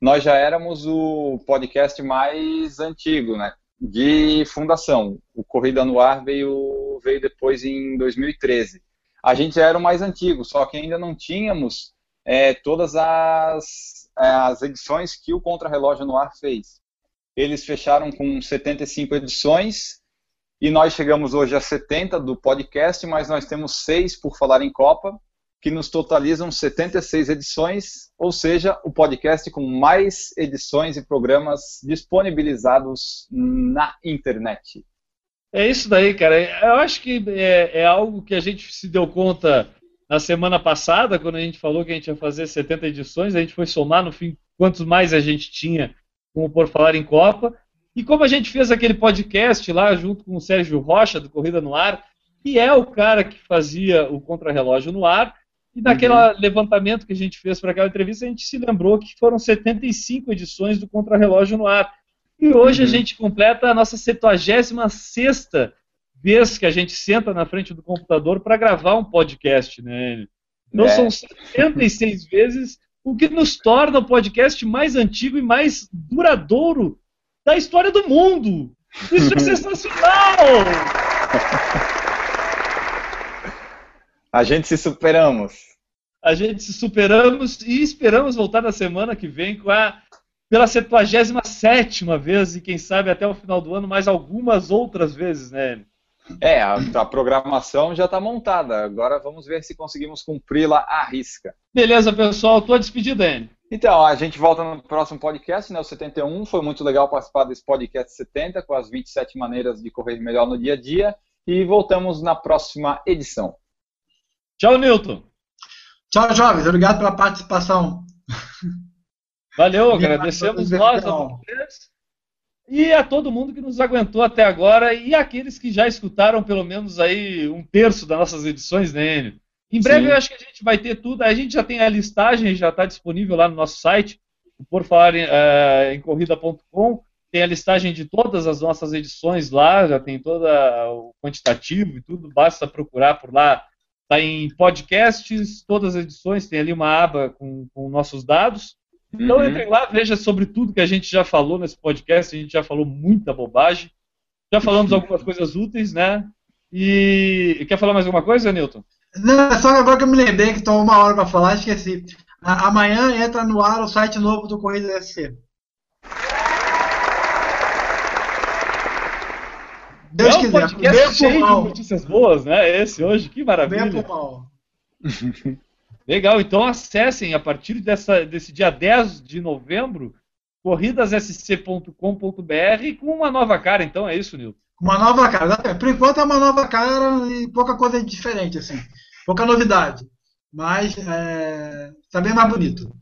[SPEAKER 2] nós já éramos o podcast mais antigo, né? De fundação. O Corrida no Ar veio, veio depois em 2013. A gente já era o mais antigo, só que ainda não tínhamos é, todas as, as edições que o Contra-Relógio no Ar fez. Eles fecharam com 75 edições e nós chegamos hoje a 70 do podcast, mas nós temos seis por falar em Copa, que nos totalizam 76 edições, ou seja, o podcast com mais edições e programas disponibilizados na internet.
[SPEAKER 1] É isso daí, cara. Eu acho que é, é algo que a gente se deu conta na semana passada, quando a gente falou que a gente ia fazer 70 edições, a gente foi somar no fim quantos mais a gente tinha com o Por Falar em Copa. E como a gente fez aquele podcast lá junto com o Sérgio Rocha, do Corrida no Ar, que é o cara que fazia o Contra-Relógio no Ar, e naquele levantamento que a gente fez para aquela entrevista, a gente se lembrou que foram 75 edições do Contra-Relógio no Ar. E hoje
[SPEAKER 2] Uhum.
[SPEAKER 1] a gente completa a nossa 76 vez que a gente senta na frente do computador para gravar um podcast, né? Então
[SPEAKER 2] É.
[SPEAKER 1] são 76 vezes, o que nos torna o podcast mais antigo e mais duradouro da história do mundo. Isso é *laughs* sensacional!
[SPEAKER 2] A gente se superamos.
[SPEAKER 1] A gente se superamos e esperamos voltar na semana que vem com a pela 77 vez e quem sabe até o final do ano mais algumas outras vezes, né?
[SPEAKER 2] É, a, a programação já está montada. Agora vamos ver se conseguimos cumpri-la à risca.
[SPEAKER 1] Beleza, pessoal, tua despedida, Anne.
[SPEAKER 2] Então, a gente volta no próximo podcast, né, o 71. Foi muito legal participar desse podcast 70, com as 27 maneiras de correr melhor no dia a dia. E voltamos na próxima edição.
[SPEAKER 1] Tchau, Newton.
[SPEAKER 3] Tchau, jovens. Obrigado pela participação.
[SPEAKER 1] Valeu, agradecemos nós a vocês e a todo mundo que nos aguentou até agora e aqueles que já escutaram pelo menos aí um terço das nossas edições, né, Enio? Em breve Sim. eu acho que a gente vai ter tudo. A gente já tem a listagem, já está disponível lá no nosso site, por falar em, uh, em corrida.com. Tem a listagem de todas as nossas edições lá, já tem todo o quantitativo e tudo. Basta procurar por lá. Está em podcasts, todas as edições, tem ali uma aba com, com nossos dados. Então uhum. entrem lá, veja sobre tudo que a gente já falou nesse podcast. A gente já falou muita bobagem. Já falamos algumas coisas úteis, né? E quer falar mais alguma coisa, Newton?
[SPEAKER 3] Não, é só agora que eu me lembrei que estou uma hora para falar, esqueci. Amanhã entra no ar o site novo do Corrida SC.
[SPEAKER 1] Deus é um quiser. podcast cheio de notícias boas, né? Esse hoje, que maravilha. *laughs* Legal, então acessem a partir dessa, desse dia 10 de novembro corridassc.com.br com uma nova cara, então é isso, Nilton?
[SPEAKER 3] Uma nova cara, por enquanto é uma nova cara e pouca coisa diferente, assim, pouca novidade, mas é, tá bem mais bonito.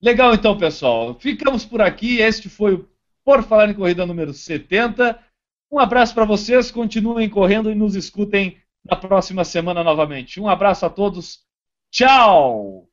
[SPEAKER 1] Legal então, pessoal, ficamos por aqui, este foi o Por Falar em Corrida número 70, um abraço para vocês, continuem correndo e nos escutem na próxima semana novamente. Um abraço a todos, Tchau!